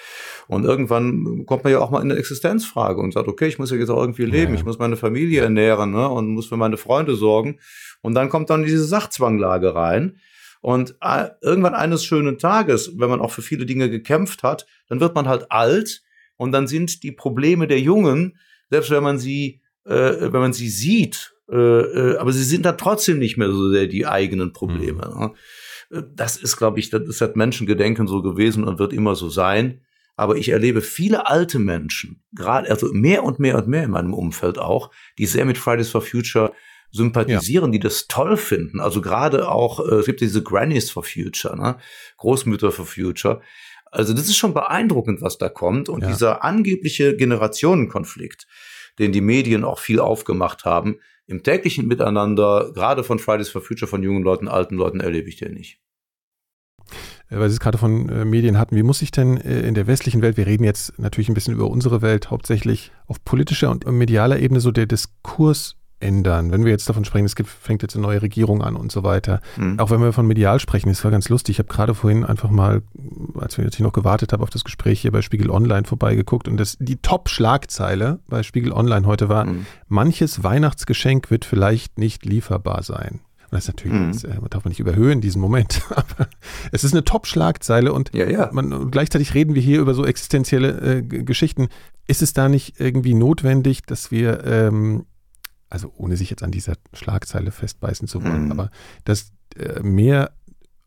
Und irgendwann kommt man ja auch mal in eine Existenzfrage und sagt, okay, ich muss ja jetzt auch irgendwie leben. Ja. Ich muss meine Familie ernähren ne? und muss für meine Freunde sorgen. Und dann kommt dann diese Sachzwanglage rein. Und äh, irgendwann eines schönen Tages, wenn man auch für viele Dinge gekämpft hat, dann wird man halt alt und dann sind die Probleme der Jungen, selbst wenn man sie, äh, wenn man sie sieht, äh, äh, aber sie sind dann trotzdem nicht mehr so sehr die eigenen Probleme. Mhm. Ne? Das ist, glaube ich, das ist seit Menschengedenken so gewesen und wird immer so sein. Aber ich erlebe viele alte Menschen, gerade, also mehr und mehr und mehr in meinem Umfeld auch, die sehr mit Fridays for Future sympathisieren, ja. die das toll finden. Also gerade auch, äh, es gibt diese Grannies for Future, ne? Großmütter for Future. Also das ist schon beeindruckend, was da kommt. Und ja. dieser angebliche Generationenkonflikt, den die Medien auch viel aufgemacht haben, im täglichen Miteinander, gerade von Fridays for Future, von jungen Leuten, alten Leuten, erlebe ich den nicht äh, weil Sie es gerade von äh, Medien hatten, wie muss sich denn äh, in der westlichen Welt, wir reden jetzt natürlich ein bisschen über unsere Welt, hauptsächlich auf politischer und medialer Ebene so der Diskurs ändern. Wenn wir jetzt davon sprechen, es gibt, fängt jetzt eine neue Regierung an und so weiter. Mhm. Auch wenn wir von medial sprechen, das war ganz lustig. Ich habe gerade vorhin einfach mal, als ich noch gewartet habe auf das Gespräch hier bei Spiegel Online vorbeigeguckt und das, die Top-Schlagzeile bei Spiegel Online heute war, mhm. manches Weihnachtsgeschenk wird vielleicht nicht lieferbar sein. Und das ist natürlich, mhm. das, äh, darf man nicht überhöhen, diesen Moment. Aber es ist eine Top-Schlagzeile und ja, ja. Man, gleichzeitig reden wir hier über so existenzielle äh, Geschichten. Ist es da nicht irgendwie notwendig, dass wir ähm, also ohne sich jetzt an dieser Schlagzeile festbeißen zu wollen, mhm. aber dass äh, mehr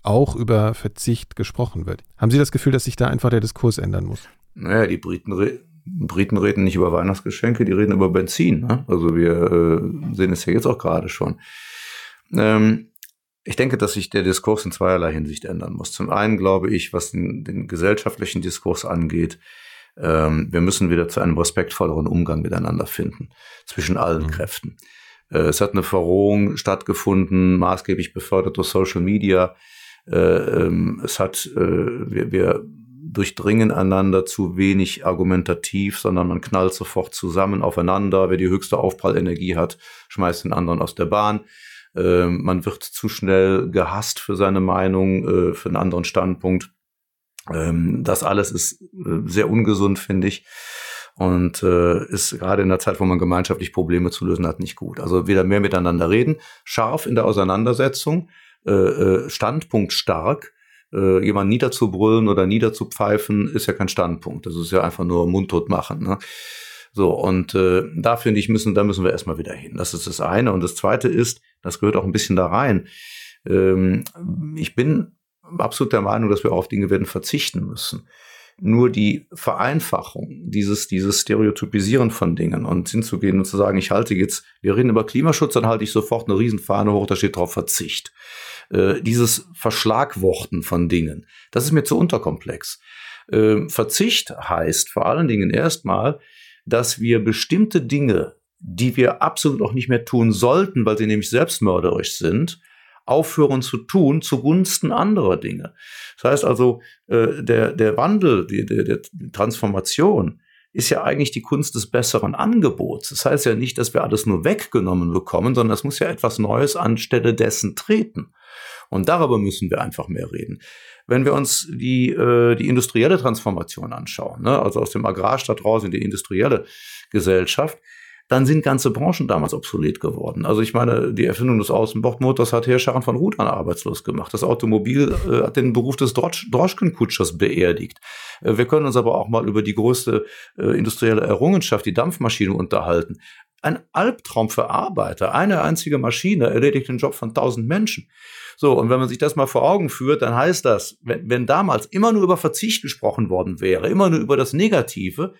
auch über Verzicht gesprochen wird. Haben Sie das Gefühl, dass sich da einfach der Diskurs ändern muss? Naja, die Briten, re Briten reden nicht über Weihnachtsgeschenke, die reden über Benzin. Ne? Also wir äh, sehen es ja jetzt auch gerade schon. Ähm, ich denke, dass sich der Diskurs in zweierlei Hinsicht ändern muss. Zum einen glaube ich, was den, den gesellschaftlichen Diskurs angeht, ähm, wir müssen wieder zu einem respektvolleren Umgang miteinander finden, zwischen allen mhm. Kräften. Äh, es hat eine Verrohung stattgefunden, maßgeblich befördert durch Social Media. Äh, ähm, es hat, äh, wir, wir durchdringen einander zu wenig argumentativ, sondern man knallt sofort zusammen aufeinander. Wer die höchste Aufprallenergie hat, schmeißt den anderen aus der Bahn. Äh, man wird zu schnell gehasst für seine Meinung, äh, für einen anderen Standpunkt. Ähm, das alles ist äh, sehr ungesund, finde ich. Und äh, ist gerade in der Zeit, wo man gemeinschaftlich Probleme zu lösen hat, nicht gut. Also wieder mehr miteinander reden, scharf in der Auseinandersetzung, äh, äh, Standpunkt stark. Äh, jemand niederzubrüllen oder niederzupfeifen, ist ja kein Standpunkt. Das ist ja einfach nur mundtot machen. Ne? So, und äh, da finde ich, müssen, da müssen wir erstmal wieder hin. Das ist das eine. Und das zweite ist, das gehört auch ein bisschen da rein. Ähm, ich bin absolut der Meinung, dass wir auf Dinge werden verzichten müssen. Nur die Vereinfachung, dieses, dieses Stereotypisieren von Dingen und hinzugehen und zu sagen, ich halte jetzt, wir reden über Klimaschutz, dann halte ich sofort eine Riesenfahne hoch, da steht drauf Verzicht. Äh, dieses Verschlagworten von Dingen, das ist mir zu unterkomplex. Äh, Verzicht heißt vor allen Dingen erstmal, dass wir bestimmte Dinge, die wir absolut auch nicht mehr tun sollten, weil sie nämlich selbstmörderisch sind, aufhören zu tun zugunsten anderer Dinge. Das heißt also, äh, der, der Wandel, die, der, der Transformation ist ja eigentlich die Kunst des besseren Angebots. Das heißt ja nicht, dass wir alles nur weggenommen bekommen, sondern es muss ja etwas Neues anstelle dessen treten. Und darüber müssen wir einfach mehr reden. Wenn wir uns die, äh, die industrielle Transformation anschauen, ne, also aus dem Agrarstaat raus in die industrielle Gesellschaft, dann sind ganze Branchen damals obsolet geworden. Also ich meine, die Erfindung des Außenbordmotors hat Herrscharen von Rudern arbeitslos gemacht. Das Automobil äh, hat den Beruf des Drosch Droschkenkutschers beerdigt. Äh, wir können uns aber auch mal über die größte äh, industrielle Errungenschaft, die Dampfmaschine, unterhalten. Ein Albtraum für Arbeiter. Eine einzige Maschine erledigt den Job von tausend Menschen. So, und wenn man sich das mal vor Augen führt, dann heißt das, wenn, wenn damals immer nur über Verzicht gesprochen worden wäre, immer nur über das Negative,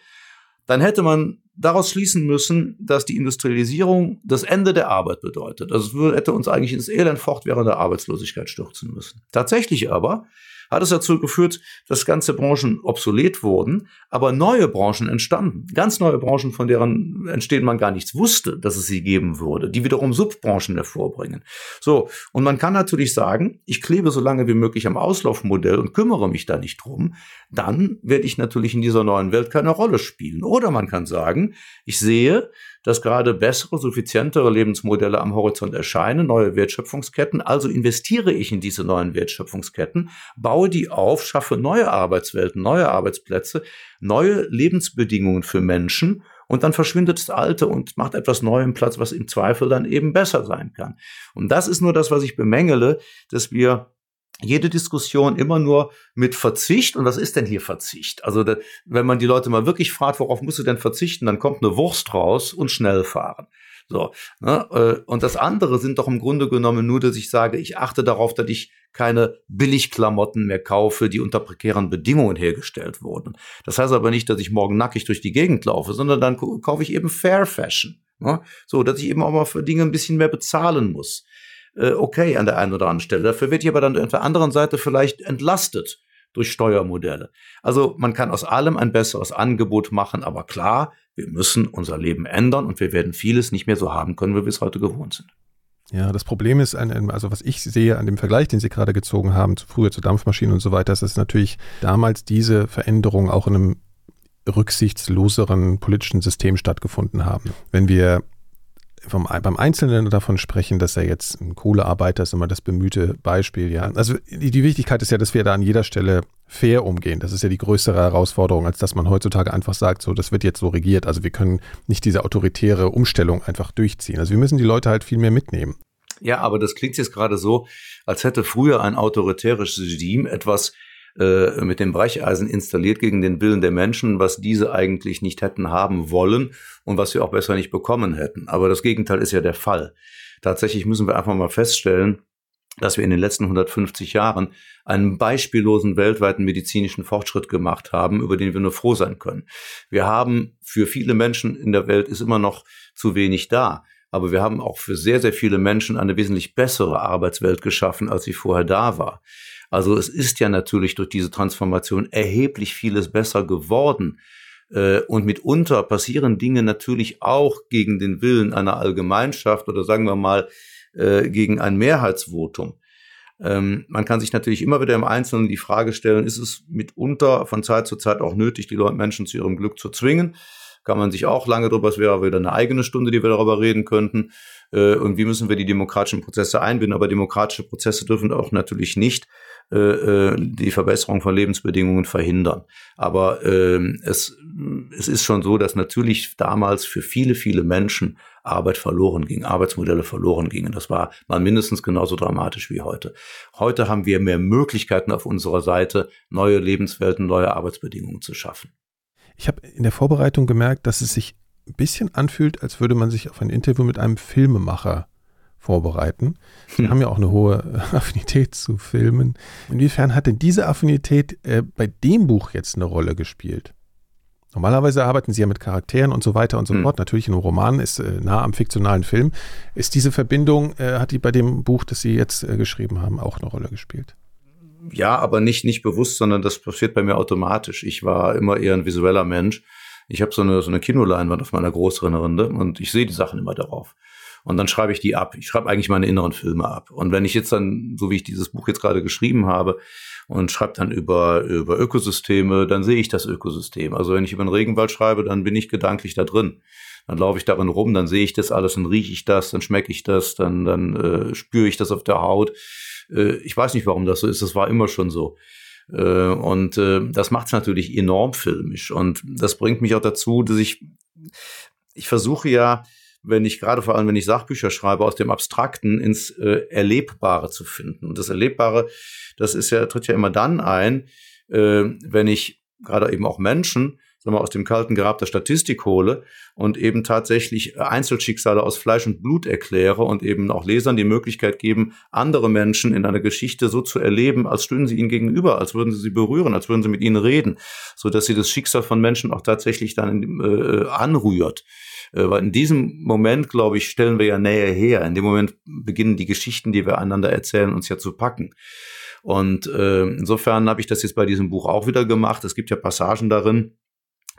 dann hätte man daraus schließen müssen, dass die Industrialisierung das Ende der Arbeit bedeutet. Also es hätte uns eigentlich ins Elend fortwährende Arbeitslosigkeit stürzen müssen. Tatsächlich aber hat es dazu geführt, dass ganze Branchen obsolet wurden, aber neue Branchen entstanden. Ganz neue Branchen, von deren Entstehen man gar nichts wusste, dass es sie geben würde, die wiederum Subbranchen hervorbringen. So, und man kann natürlich sagen, ich klebe so lange wie möglich am Auslaufmodell und kümmere mich da nicht drum, dann werde ich natürlich in dieser neuen Welt keine Rolle spielen. Oder man kann sagen, ich sehe, dass gerade bessere, suffizientere Lebensmodelle am Horizont erscheinen, neue Wertschöpfungsketten. Also investiere ich in diese neuen Wertschöpfungsketten, baue die auf, schaffe neue Arbeitswelten, neue Arbeitsplätze, neue Lebensbedingungen für Menschen und dann verschwindet das Alte und macht etwas Neuem Platz, was im Zweifel dann eben besser sein kann. Und das ist nur das, was ich bemängele, dass wir jede Diskussion immer nur mit Verzicht. Und was ist denn hier Verzicht? Also, wenn man die Leute mal wirklich fragt, worauf musst du denn verzichten, dann kommt eine Wurst raus und schnell fahren. So, ne? Äh, und das andere sind doch im Grunde genommen nur, dass ich sage, ich achte darauf, dass ich keine Billigklamotten mehr kaufe, die unter prekären Bedingungen hergestellt wurden. Das heißt aber nicht, dass ich morgen nackig durch die Gegend laufe, sondern dann kaufe ich eben Fair Fashion. Ne? So, dass ich eben auch mal für Dinge ein bisschen mehr bezahlen muss äh, okay an der einen oder anderen Stelle. Dafür wird ich aber dann auf der anderen Seite vielleicht entlastet durch Steuermodelle. Also man kann aus allem ein besseres Angebot machen, aber klar, wir müssen unser Leben ändern und wir werden vieles nicht mehr so haben können, wie wir es heute gewohnt sind. Ja, das Problem ist, also was ich sehe an dem Vergleich, den Sie gerade gezogen haben, früher zu Dampfmaschinen und so weiter, dass natürlich damals diese Veränderungen auch in einem rücksichtsloseren politischen System stattgefunden haben. Wenn wir vom, beim Einzelnen davon sprechen, dass er jetzt ein Kohlearbeiter ist, immer das bemühte Beispiel, ja. Also die, die, Wichtigkeit ist ja, dass wir da an jeder Stelle fair umgehen. Das ist ja die größere Herausforderung, als dass man heutzutage einfach sagt, so, das wird jetzt so regiert. Also wir können nicht diese autoritäre Umstellung einfach durchziehen. Also wir müssen die Leute halt viel mehr mitnehmen. Ja, aber das klingt jetzt gerade so, als hätte früher ein autoritäres Regime etwas äh, mit dem Brecheisen installiert gegen den Willen der Menschen, was diese eigentlich nicht hätten haben wollen und was wir auch besser nicht bekommen hätten. Aber das Gegenteil ist ja der Fall. Tatsächlich müssen wir einfach mal feststellen, dass wir in den letzten 150 Jahren einen beispiellosen weltweiten medizinischen Fortschritt gemacht haben, über den wir nur froh sein können. Wir haben für viele Menschen in der Welt ist immer noch zu wenig da. Aber wir haben auch für sehr, sehr viele Menschen eine wesentlich bessere Arbeitswelt geschaffen, als sie vorher da war. Also es ist ja natürlich durch diese Transformation erheblich vieles besser geworden. Äh, und mitunter passieren Dinge natürlich auch gegen den Willen einer Allgemeinschaft oder sagen wir mal äh, gegen ein Mehrheitsvotum. Ähm, man kann sich natürlich immer wieder im Einzelnen die Frage stellen, ist es mitunter von Zeit zu Zeit auch nötig, die Menschen zu ihrem Glück zu zwingen? Kann man sich auch lange drüber, es wäre wieder eine eigene Stunde, die wir darüber reden könnten. Äh, und wie müssen wir die demokratischen Prozesse einbinden? Aber demokratische Prozesse dürfen auch natürlich nicht äh, äh, die Verbesserung von Lebensbedingungen verhindern. Aber äh, es, es ist schon so, dass natürlich damals für viele, viele Menschen Arbeit verloren ging, Arbeitsmodelle verloren gingen. Das war mal mindestens genauso dramatisch wie heute. Heute haben wir mehr Möglichkeiten auf unserer Seite, neue Lebenswelten, neue Arbeitsbedingungen zu schaffen. Ich habe in der Vorbereitung gemerkt, dass es sich ein bisschen anfühlt, als würde man sich auf ein Interview mit einem Filmemacher vorbereiten. Sie hm. haben ja auch eine hohe Affinität zu Filmen. Inwiefern hat denn diese Affinität äh, bei dem Buch jetzt eine Rolle gespielt? Normalerweise arbeiten Sie ja mit Charakteren und so weiter und so hm. fort. Natürlich, ein Roman ist äh, nah am fiktionalen Film. Ist diese Verbindung, äh, hat die bei dem Buch, das Sie jetzt äh, geschrieben haben, auch eine Rolle gespielt? Ja, aber nicht, nicht bewusst, sondern das passiert bei mir automatisch. Ich war immer eher ein visueller Mensch. Ich habe so eine, so eine Kinoleinwand auf meiner größeren Rinde und ich sehe die Sachen immer darauf. Und dann schreibe ich die ab. Ich schreibe eigentlich meine inneren Filme ab. Und wenn ich jetzt dann, so wie ich dieses Buch jetzt gerade geschrieben habe, und schreibe dann über, über Ökosysteme, dann sehe ich das Ökosystem. Also wenn ich über den Regenwald schreibe, dann bin ich gedanklich da drin. Dann laufe ich darin rum, dann sehe ich das alles, dann rieche ich das, dann schmecke ich das, dann, dann äh, spüre ich das auf der Haut. Äh, ich weiß nicht, warum das so ist, das war immer schon so. Äh, und äh, das macht es natürlich enorm filmisch. Und das bringt mich auch dazu, dass ich ich versuche ja, wenn ich gerade vor allem, wenn ich Sachbücher schreibe, aus dem Abstrakten ins äh, Erlebbare zu finden. Und das Erlebbare, das ist ja, tritt ja immer dann ein, äh, wenn ich gerade eben auch Menschen sagen wir, aus dem kalten Grab der Statistik hole und eben tatsächlich Einzelschicksale aus Fleisch und Blut erkläre und eben auch Lesern die Möglichkeit geben, andere Menschen in einer Geschichte so zu erleben, als stünden sie ihnen gegenüber, als würden sie sie berühren, als würden sie mit ihnen reden, so dass sie das Schicksal von Menschen auch tatsächlich dann äh, anrührt. Äh, weil in diesem Moment, glaube ich, stellen wir ja Nähe her. In dem Moment beginnen die Geschichten, die wir einander erzählen, uns ja zu packen. Und äh, insofern habe ich das jetzt bei diesem Buch auch wieder gemacht. Es gibt ja Passagen darin,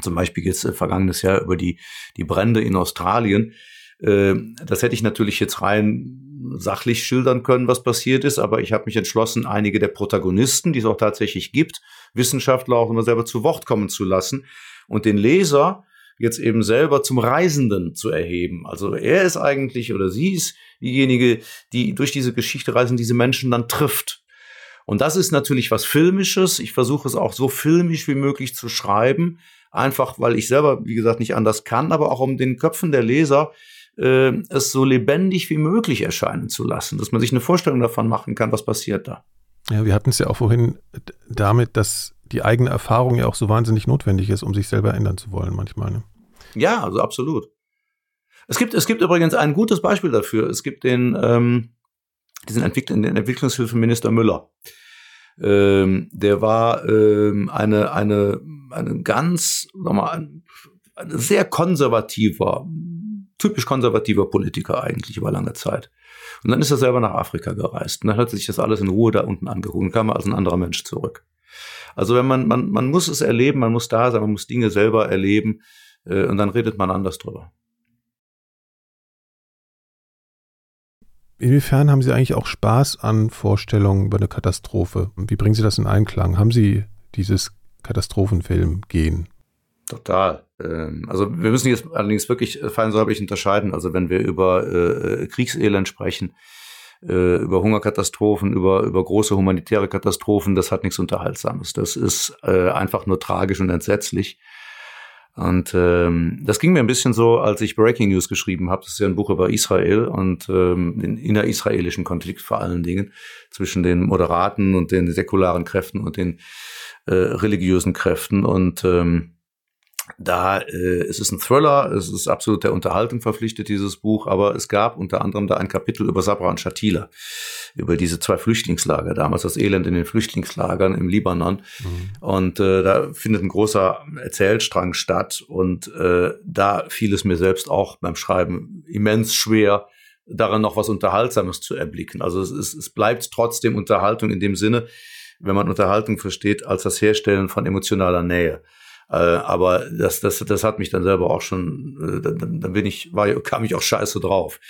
zum Beispiel jetzt äh, vergangenes Jahr über die, die Brände in Australien. Äh, das hätte ich natürlich jetzt rein sachlich schildern können, was passiert ist, aber ich habe mich entschlossen, einige der Protagonisten, die es auch tatsächlich gibt, Wissenschaftler auch immer selber zu Wort kommen zu lassen und den Leser jetzt eben selber zum Reisenden zu erheben. Also er ist eigentlich oder sie ist diejenige, die durch diese Geschichte reisen, diese Menschen dann trifft. Und das ist natürlich was Filmisches. Ich versuche es auch so filmisch wie möglich zu schreiben, einfach weil ich selber, wie gesagt, nicht anders kann, aber auch um den Köpfen der Leser äh, es so lebendig wie möglich erscheinen zu lassen, dass man sich eine Vorstellung davon machen kann, was passiert da. Ja, wir hatten es ja auch vorhin damit, dass die eigene Erfahrung ja auch so wahnsinnig notwendig ist, um sich selber ändern zu wollen manchmal. Ne? Ja, also absolut. Es gibt, es gibt übrigens ein gutes Beispiel dafür. Es gibt den, ähm, diesen Entwick den Entwicklungshilfeminister Müller. Ähm, der war ähm, eine, eine, eine ganz, sag mal, ein, ein sehr konservativer, typisch konservativer Politiker eigentlich über lange Zeit. Und dann ist er selber nach Afrika gereist. Und dann hat sich das alles in Ruhe da unten angeguckt und kam als ein anderer Mensch zurück. Also wenn man, man, man muss es erleben, man muss da sein, man muss Dinge selber erleben äh, und dann redet man anders drüber. Inwiefern haben Sie eigentlich auch Spaß an Vorstellungen über eine Katastrophe? Wie bringen Sie das in Einklang? Haben Sie dieses Katastrophenfilm gehen? Total. Ähm, also wir müssen jetzt allerdings wirklich feinsäuberlich unterscheiden. Also wenn wir über äh, Kriegselend sprechen, äh, über Hungerkatastrophen, über, über große humanitäre Katastrophen, das hat nichts Unterhaltsames. Das ist äh, einfach nur tragisch und entsetzlich. Und ähm, das ging mir ein bisschen so, als ich Breaking News geschrieben habe. Das ist ja ein Buch über Israel und ähm, den innerisraelischen Konflikt vor allen Dingen zwischen den moderaten und den säkularen Kräften und den äh, religiösen Kräften. Und ähm, da äh, es ist ein Thriller, es ist absolut der Unterhaltung verpflichtet, dieses Buch, aber es gab unter anderem da ein Kapitel über Sabra und Shatila, über diese zwei Flüchtlingslager, damals das Elend in den Flüchtlingslagern im Libanon. Mhm. Und äh, da findet ein großer Erzählstrang statt und äh, da fiel es mir selbst auch beim Schreiben immens schwer, daran noch was Unterhaltsames zu erblicken. Also es, ist, es bleibt trotzdem Unterhaltung in dem Sinne, wenn man Unterhaltung versteht, als das Herstellen von emotionaler Nähe. Äh, aber das, das, das hat mich dann selber auch schon, äh, dann, dann bin ich, war, kam ich auch scheiße drauf.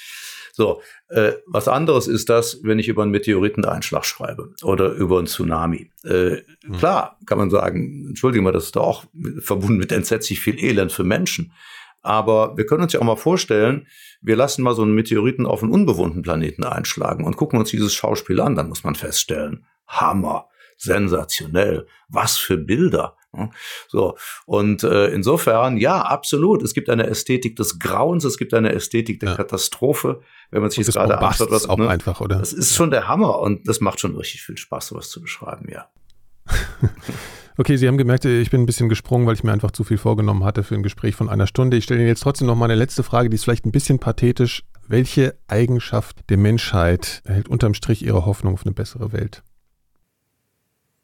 So, äh, was anderes ist das, wenn ich über einen Meteoriteneinschlag schreibe oder über einen Tsunami. Äh, mhm. Klar, kann man sagen, entschuldigen wir, das ist da auch verbunden mit entsetzlich viel Elend für Menschen. Aber wir können uns ja auch mal vorstellen, wir lassen mal so einen Meteoriten auf einen unbewohnten Planeten einschlagen und gucken uns dieses Schauspiel an, dann muss man feststellen, Hammer, sensationell, was für Bilder. So, und äh, insofern, ja, absolut. Es gibt eine Ästhetik des Grauens, es gibt eine Ästhetik der ja. Katastrophe, wenn man sich jetzt gerade anschaut, was auch ne? einfach, oder? Das ist schon der Hammer und das macht schon richtig viel Spaß, sowas zu beschreiben, ja. okay, Sie haben gemerkt, ich bin ein bisschen gesprungen, weil ich mir einfach zu viel vorgenommen hatte für ein Gespräch von einer Stunde. Ich stelle Ihnen jetzt trotzdem noch mal eine letzte Frage, die ist vielleicht ein bisschen pathetisch. Welche Eigenschaft der Menschheit erhält unterm Strich Ihre Hoffnung auf eine bessere Welt?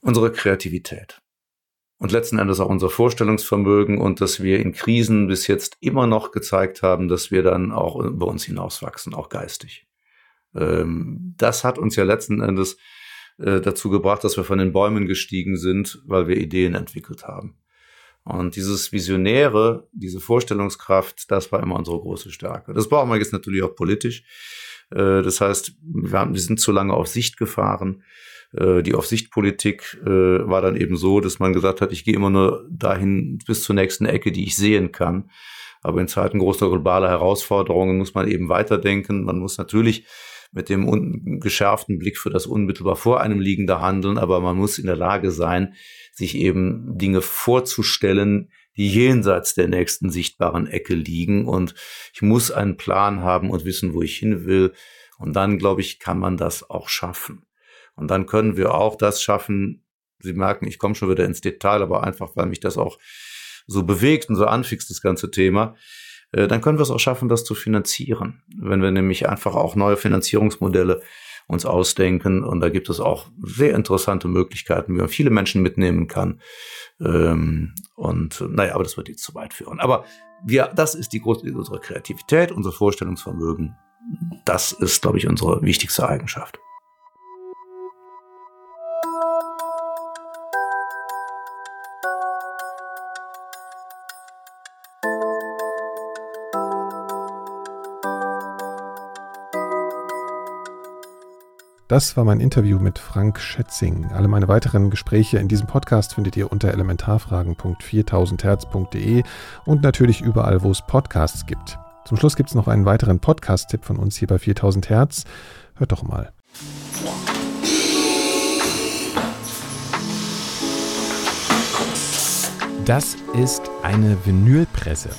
Unsere Kreativität und letzten Endes auch unser Vorstellungsvermögen und dass wir in Krisen bis jetzt immer noch gezeigt haben, dass wir dann auch über uns hinauswachsen, auch geistig. Ähm, das hat uns ja letzten Endes äh, dazu gebracht, dass wir von den Bäumen gestiegen sind, weil wir Ideen entwickelt haben. Und dieses Visionäre, diese Vorstellungskraft, das war immer unsere große Stärke. Das brauchen wir jetzt natürlich auch politisch. Äh, das heißt, wir, sind zu lange auf Sicht gefahren. Äh, die Aufsichtpolitik äh, war dann eben so, dass man gesagt hat, ich gehe immer nur dahin bis zur nächsten Ecke, die ich sehen kann. Aber in Zeiten großer globaler Herausforderungen muss man eben weiterdenken. Man muss natürlich mit dem geschärften Blick für das unmittelbar vor einem liegende handeln, aber man muss in der Lage sein, sich eben Dinge vorzustellen, die jenseits der nächsten sichtbaren Ecke liegen. Und ich muss einen Plan haben und wissen, wo ich hin will. Und dann, glaube ich, kann man das auch schaffen. Und dann können wir auch das schaffen. Sie merken, ich komme schon wieder ins Detail, aber einfach, weil mich das auch so bewegt und so anfixt, das ganze Thema. Äh, dann können wir es auch schaffen, das zu finanzieren. Wenn wir nämlich einfach auch neue Finanzierungsmodelle uns ausdenken. Und da gibt es auch sehr interessante Möglichkeiten, wie man viele Menschen mitnehmen kann. Ähm, und naja, aber das wird jetzt zu weit führen. Aber wir, das ist die große, unsere Kreativität, unser Vorstellungsvermögen. Das ist, glaube ich, unsere wichtigste Eigenschaft. Das war mein Interview mit Frank Schätzing. Alle meine weiteren Gespräche in diesem Podcast findet ihr unter elementarfragen.4000herz.de und natürlich überall, wo es Podcasts gibt. Zum Schluss gibt es noch einen weiteren Podcast-Tipp von uns hier bei 4000 Hertz. Hört doch mal. Das ist eine Vinylpresse.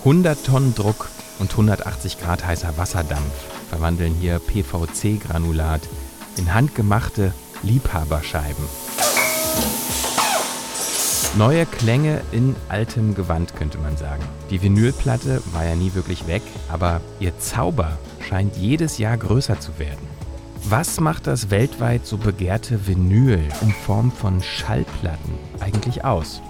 100 Tonnen Druck und 180 Grad heißer Wasserdampf verwandeln hier PVC-Granulat in handgemachte Liebhaberscheiben. Neue Klänge in altem Gewand, könnte man sagen. Die Vinylplatte war ja nie wirklich weg, aber ihr Zauber scheint jedes Jahr größer zu werden. Was macht das weltweit so begehrte Vinyl in Form von Schallplatten eigentlich aus?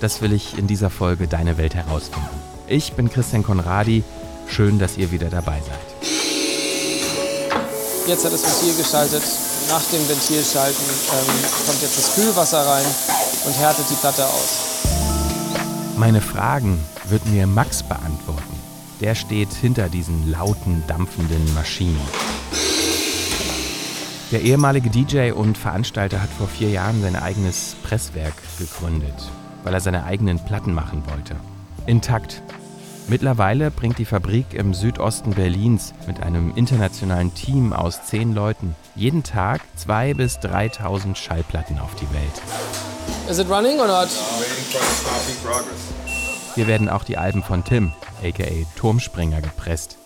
Das will ich in dieser Folge Deine Welt herausfinden. Ich bin Christian Konradi, schön, dass ihr wieder dabei seid. Jetzt hat das Ventil geschaltet. Nach dem Ventilschalten ähm, kommt jetzt das Kühlwasser rein und härtet die Platte aus. Meine Fragen wird mir Max beantworten. Der steht hinter diesen lauten, dampfenden Maschinen. Der ehemalige DJ und Veranstalter hat vor vier Jahren sein eigenes Presswerk gegründet, weil er seine eigenen Platten machen wollte. Intakt Mittlerweile bringt die Fabrik im Südosten Berlins mit einem internationalen Team aus zehn Leuten jeden Tag 2.000 bis 3.000 Schallplatten auf die Welt. Is it running or not? Hier werden auch die Alben von Tim, aka Turmspringer, gepresst.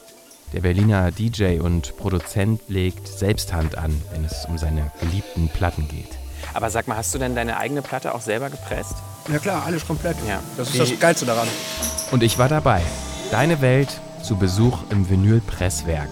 Der Berliner DJ und Produzent legt selbst Hand an, wenn es um seine geliebten Platten geht. Aber sag mal, hast du denn deine eigene Platte auch selber gepresst? Ja klar, alles komplett. Ja. Das ist das Geilste daran. Und ich war dabei. Deine Welt zu Besuch im Vinylpresswerk.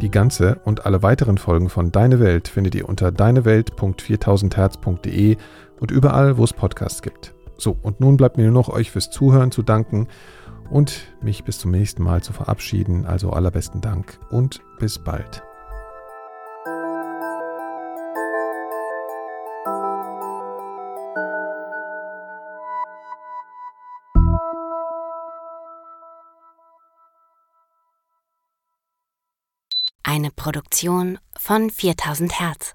Die ganze und alle weiteren Folgen von Deine Welt findet ihr unter deinewelt.4000herz.de und überall, wo es Podcasts gibt. So, und nun bleibt mir nur noch euch fürs Zuhören zu danken und mich bis zum nächsten Mal zu verabschieden. Also allerbesten Dank und bis bald. Eine Produktion von 4000 Hertz.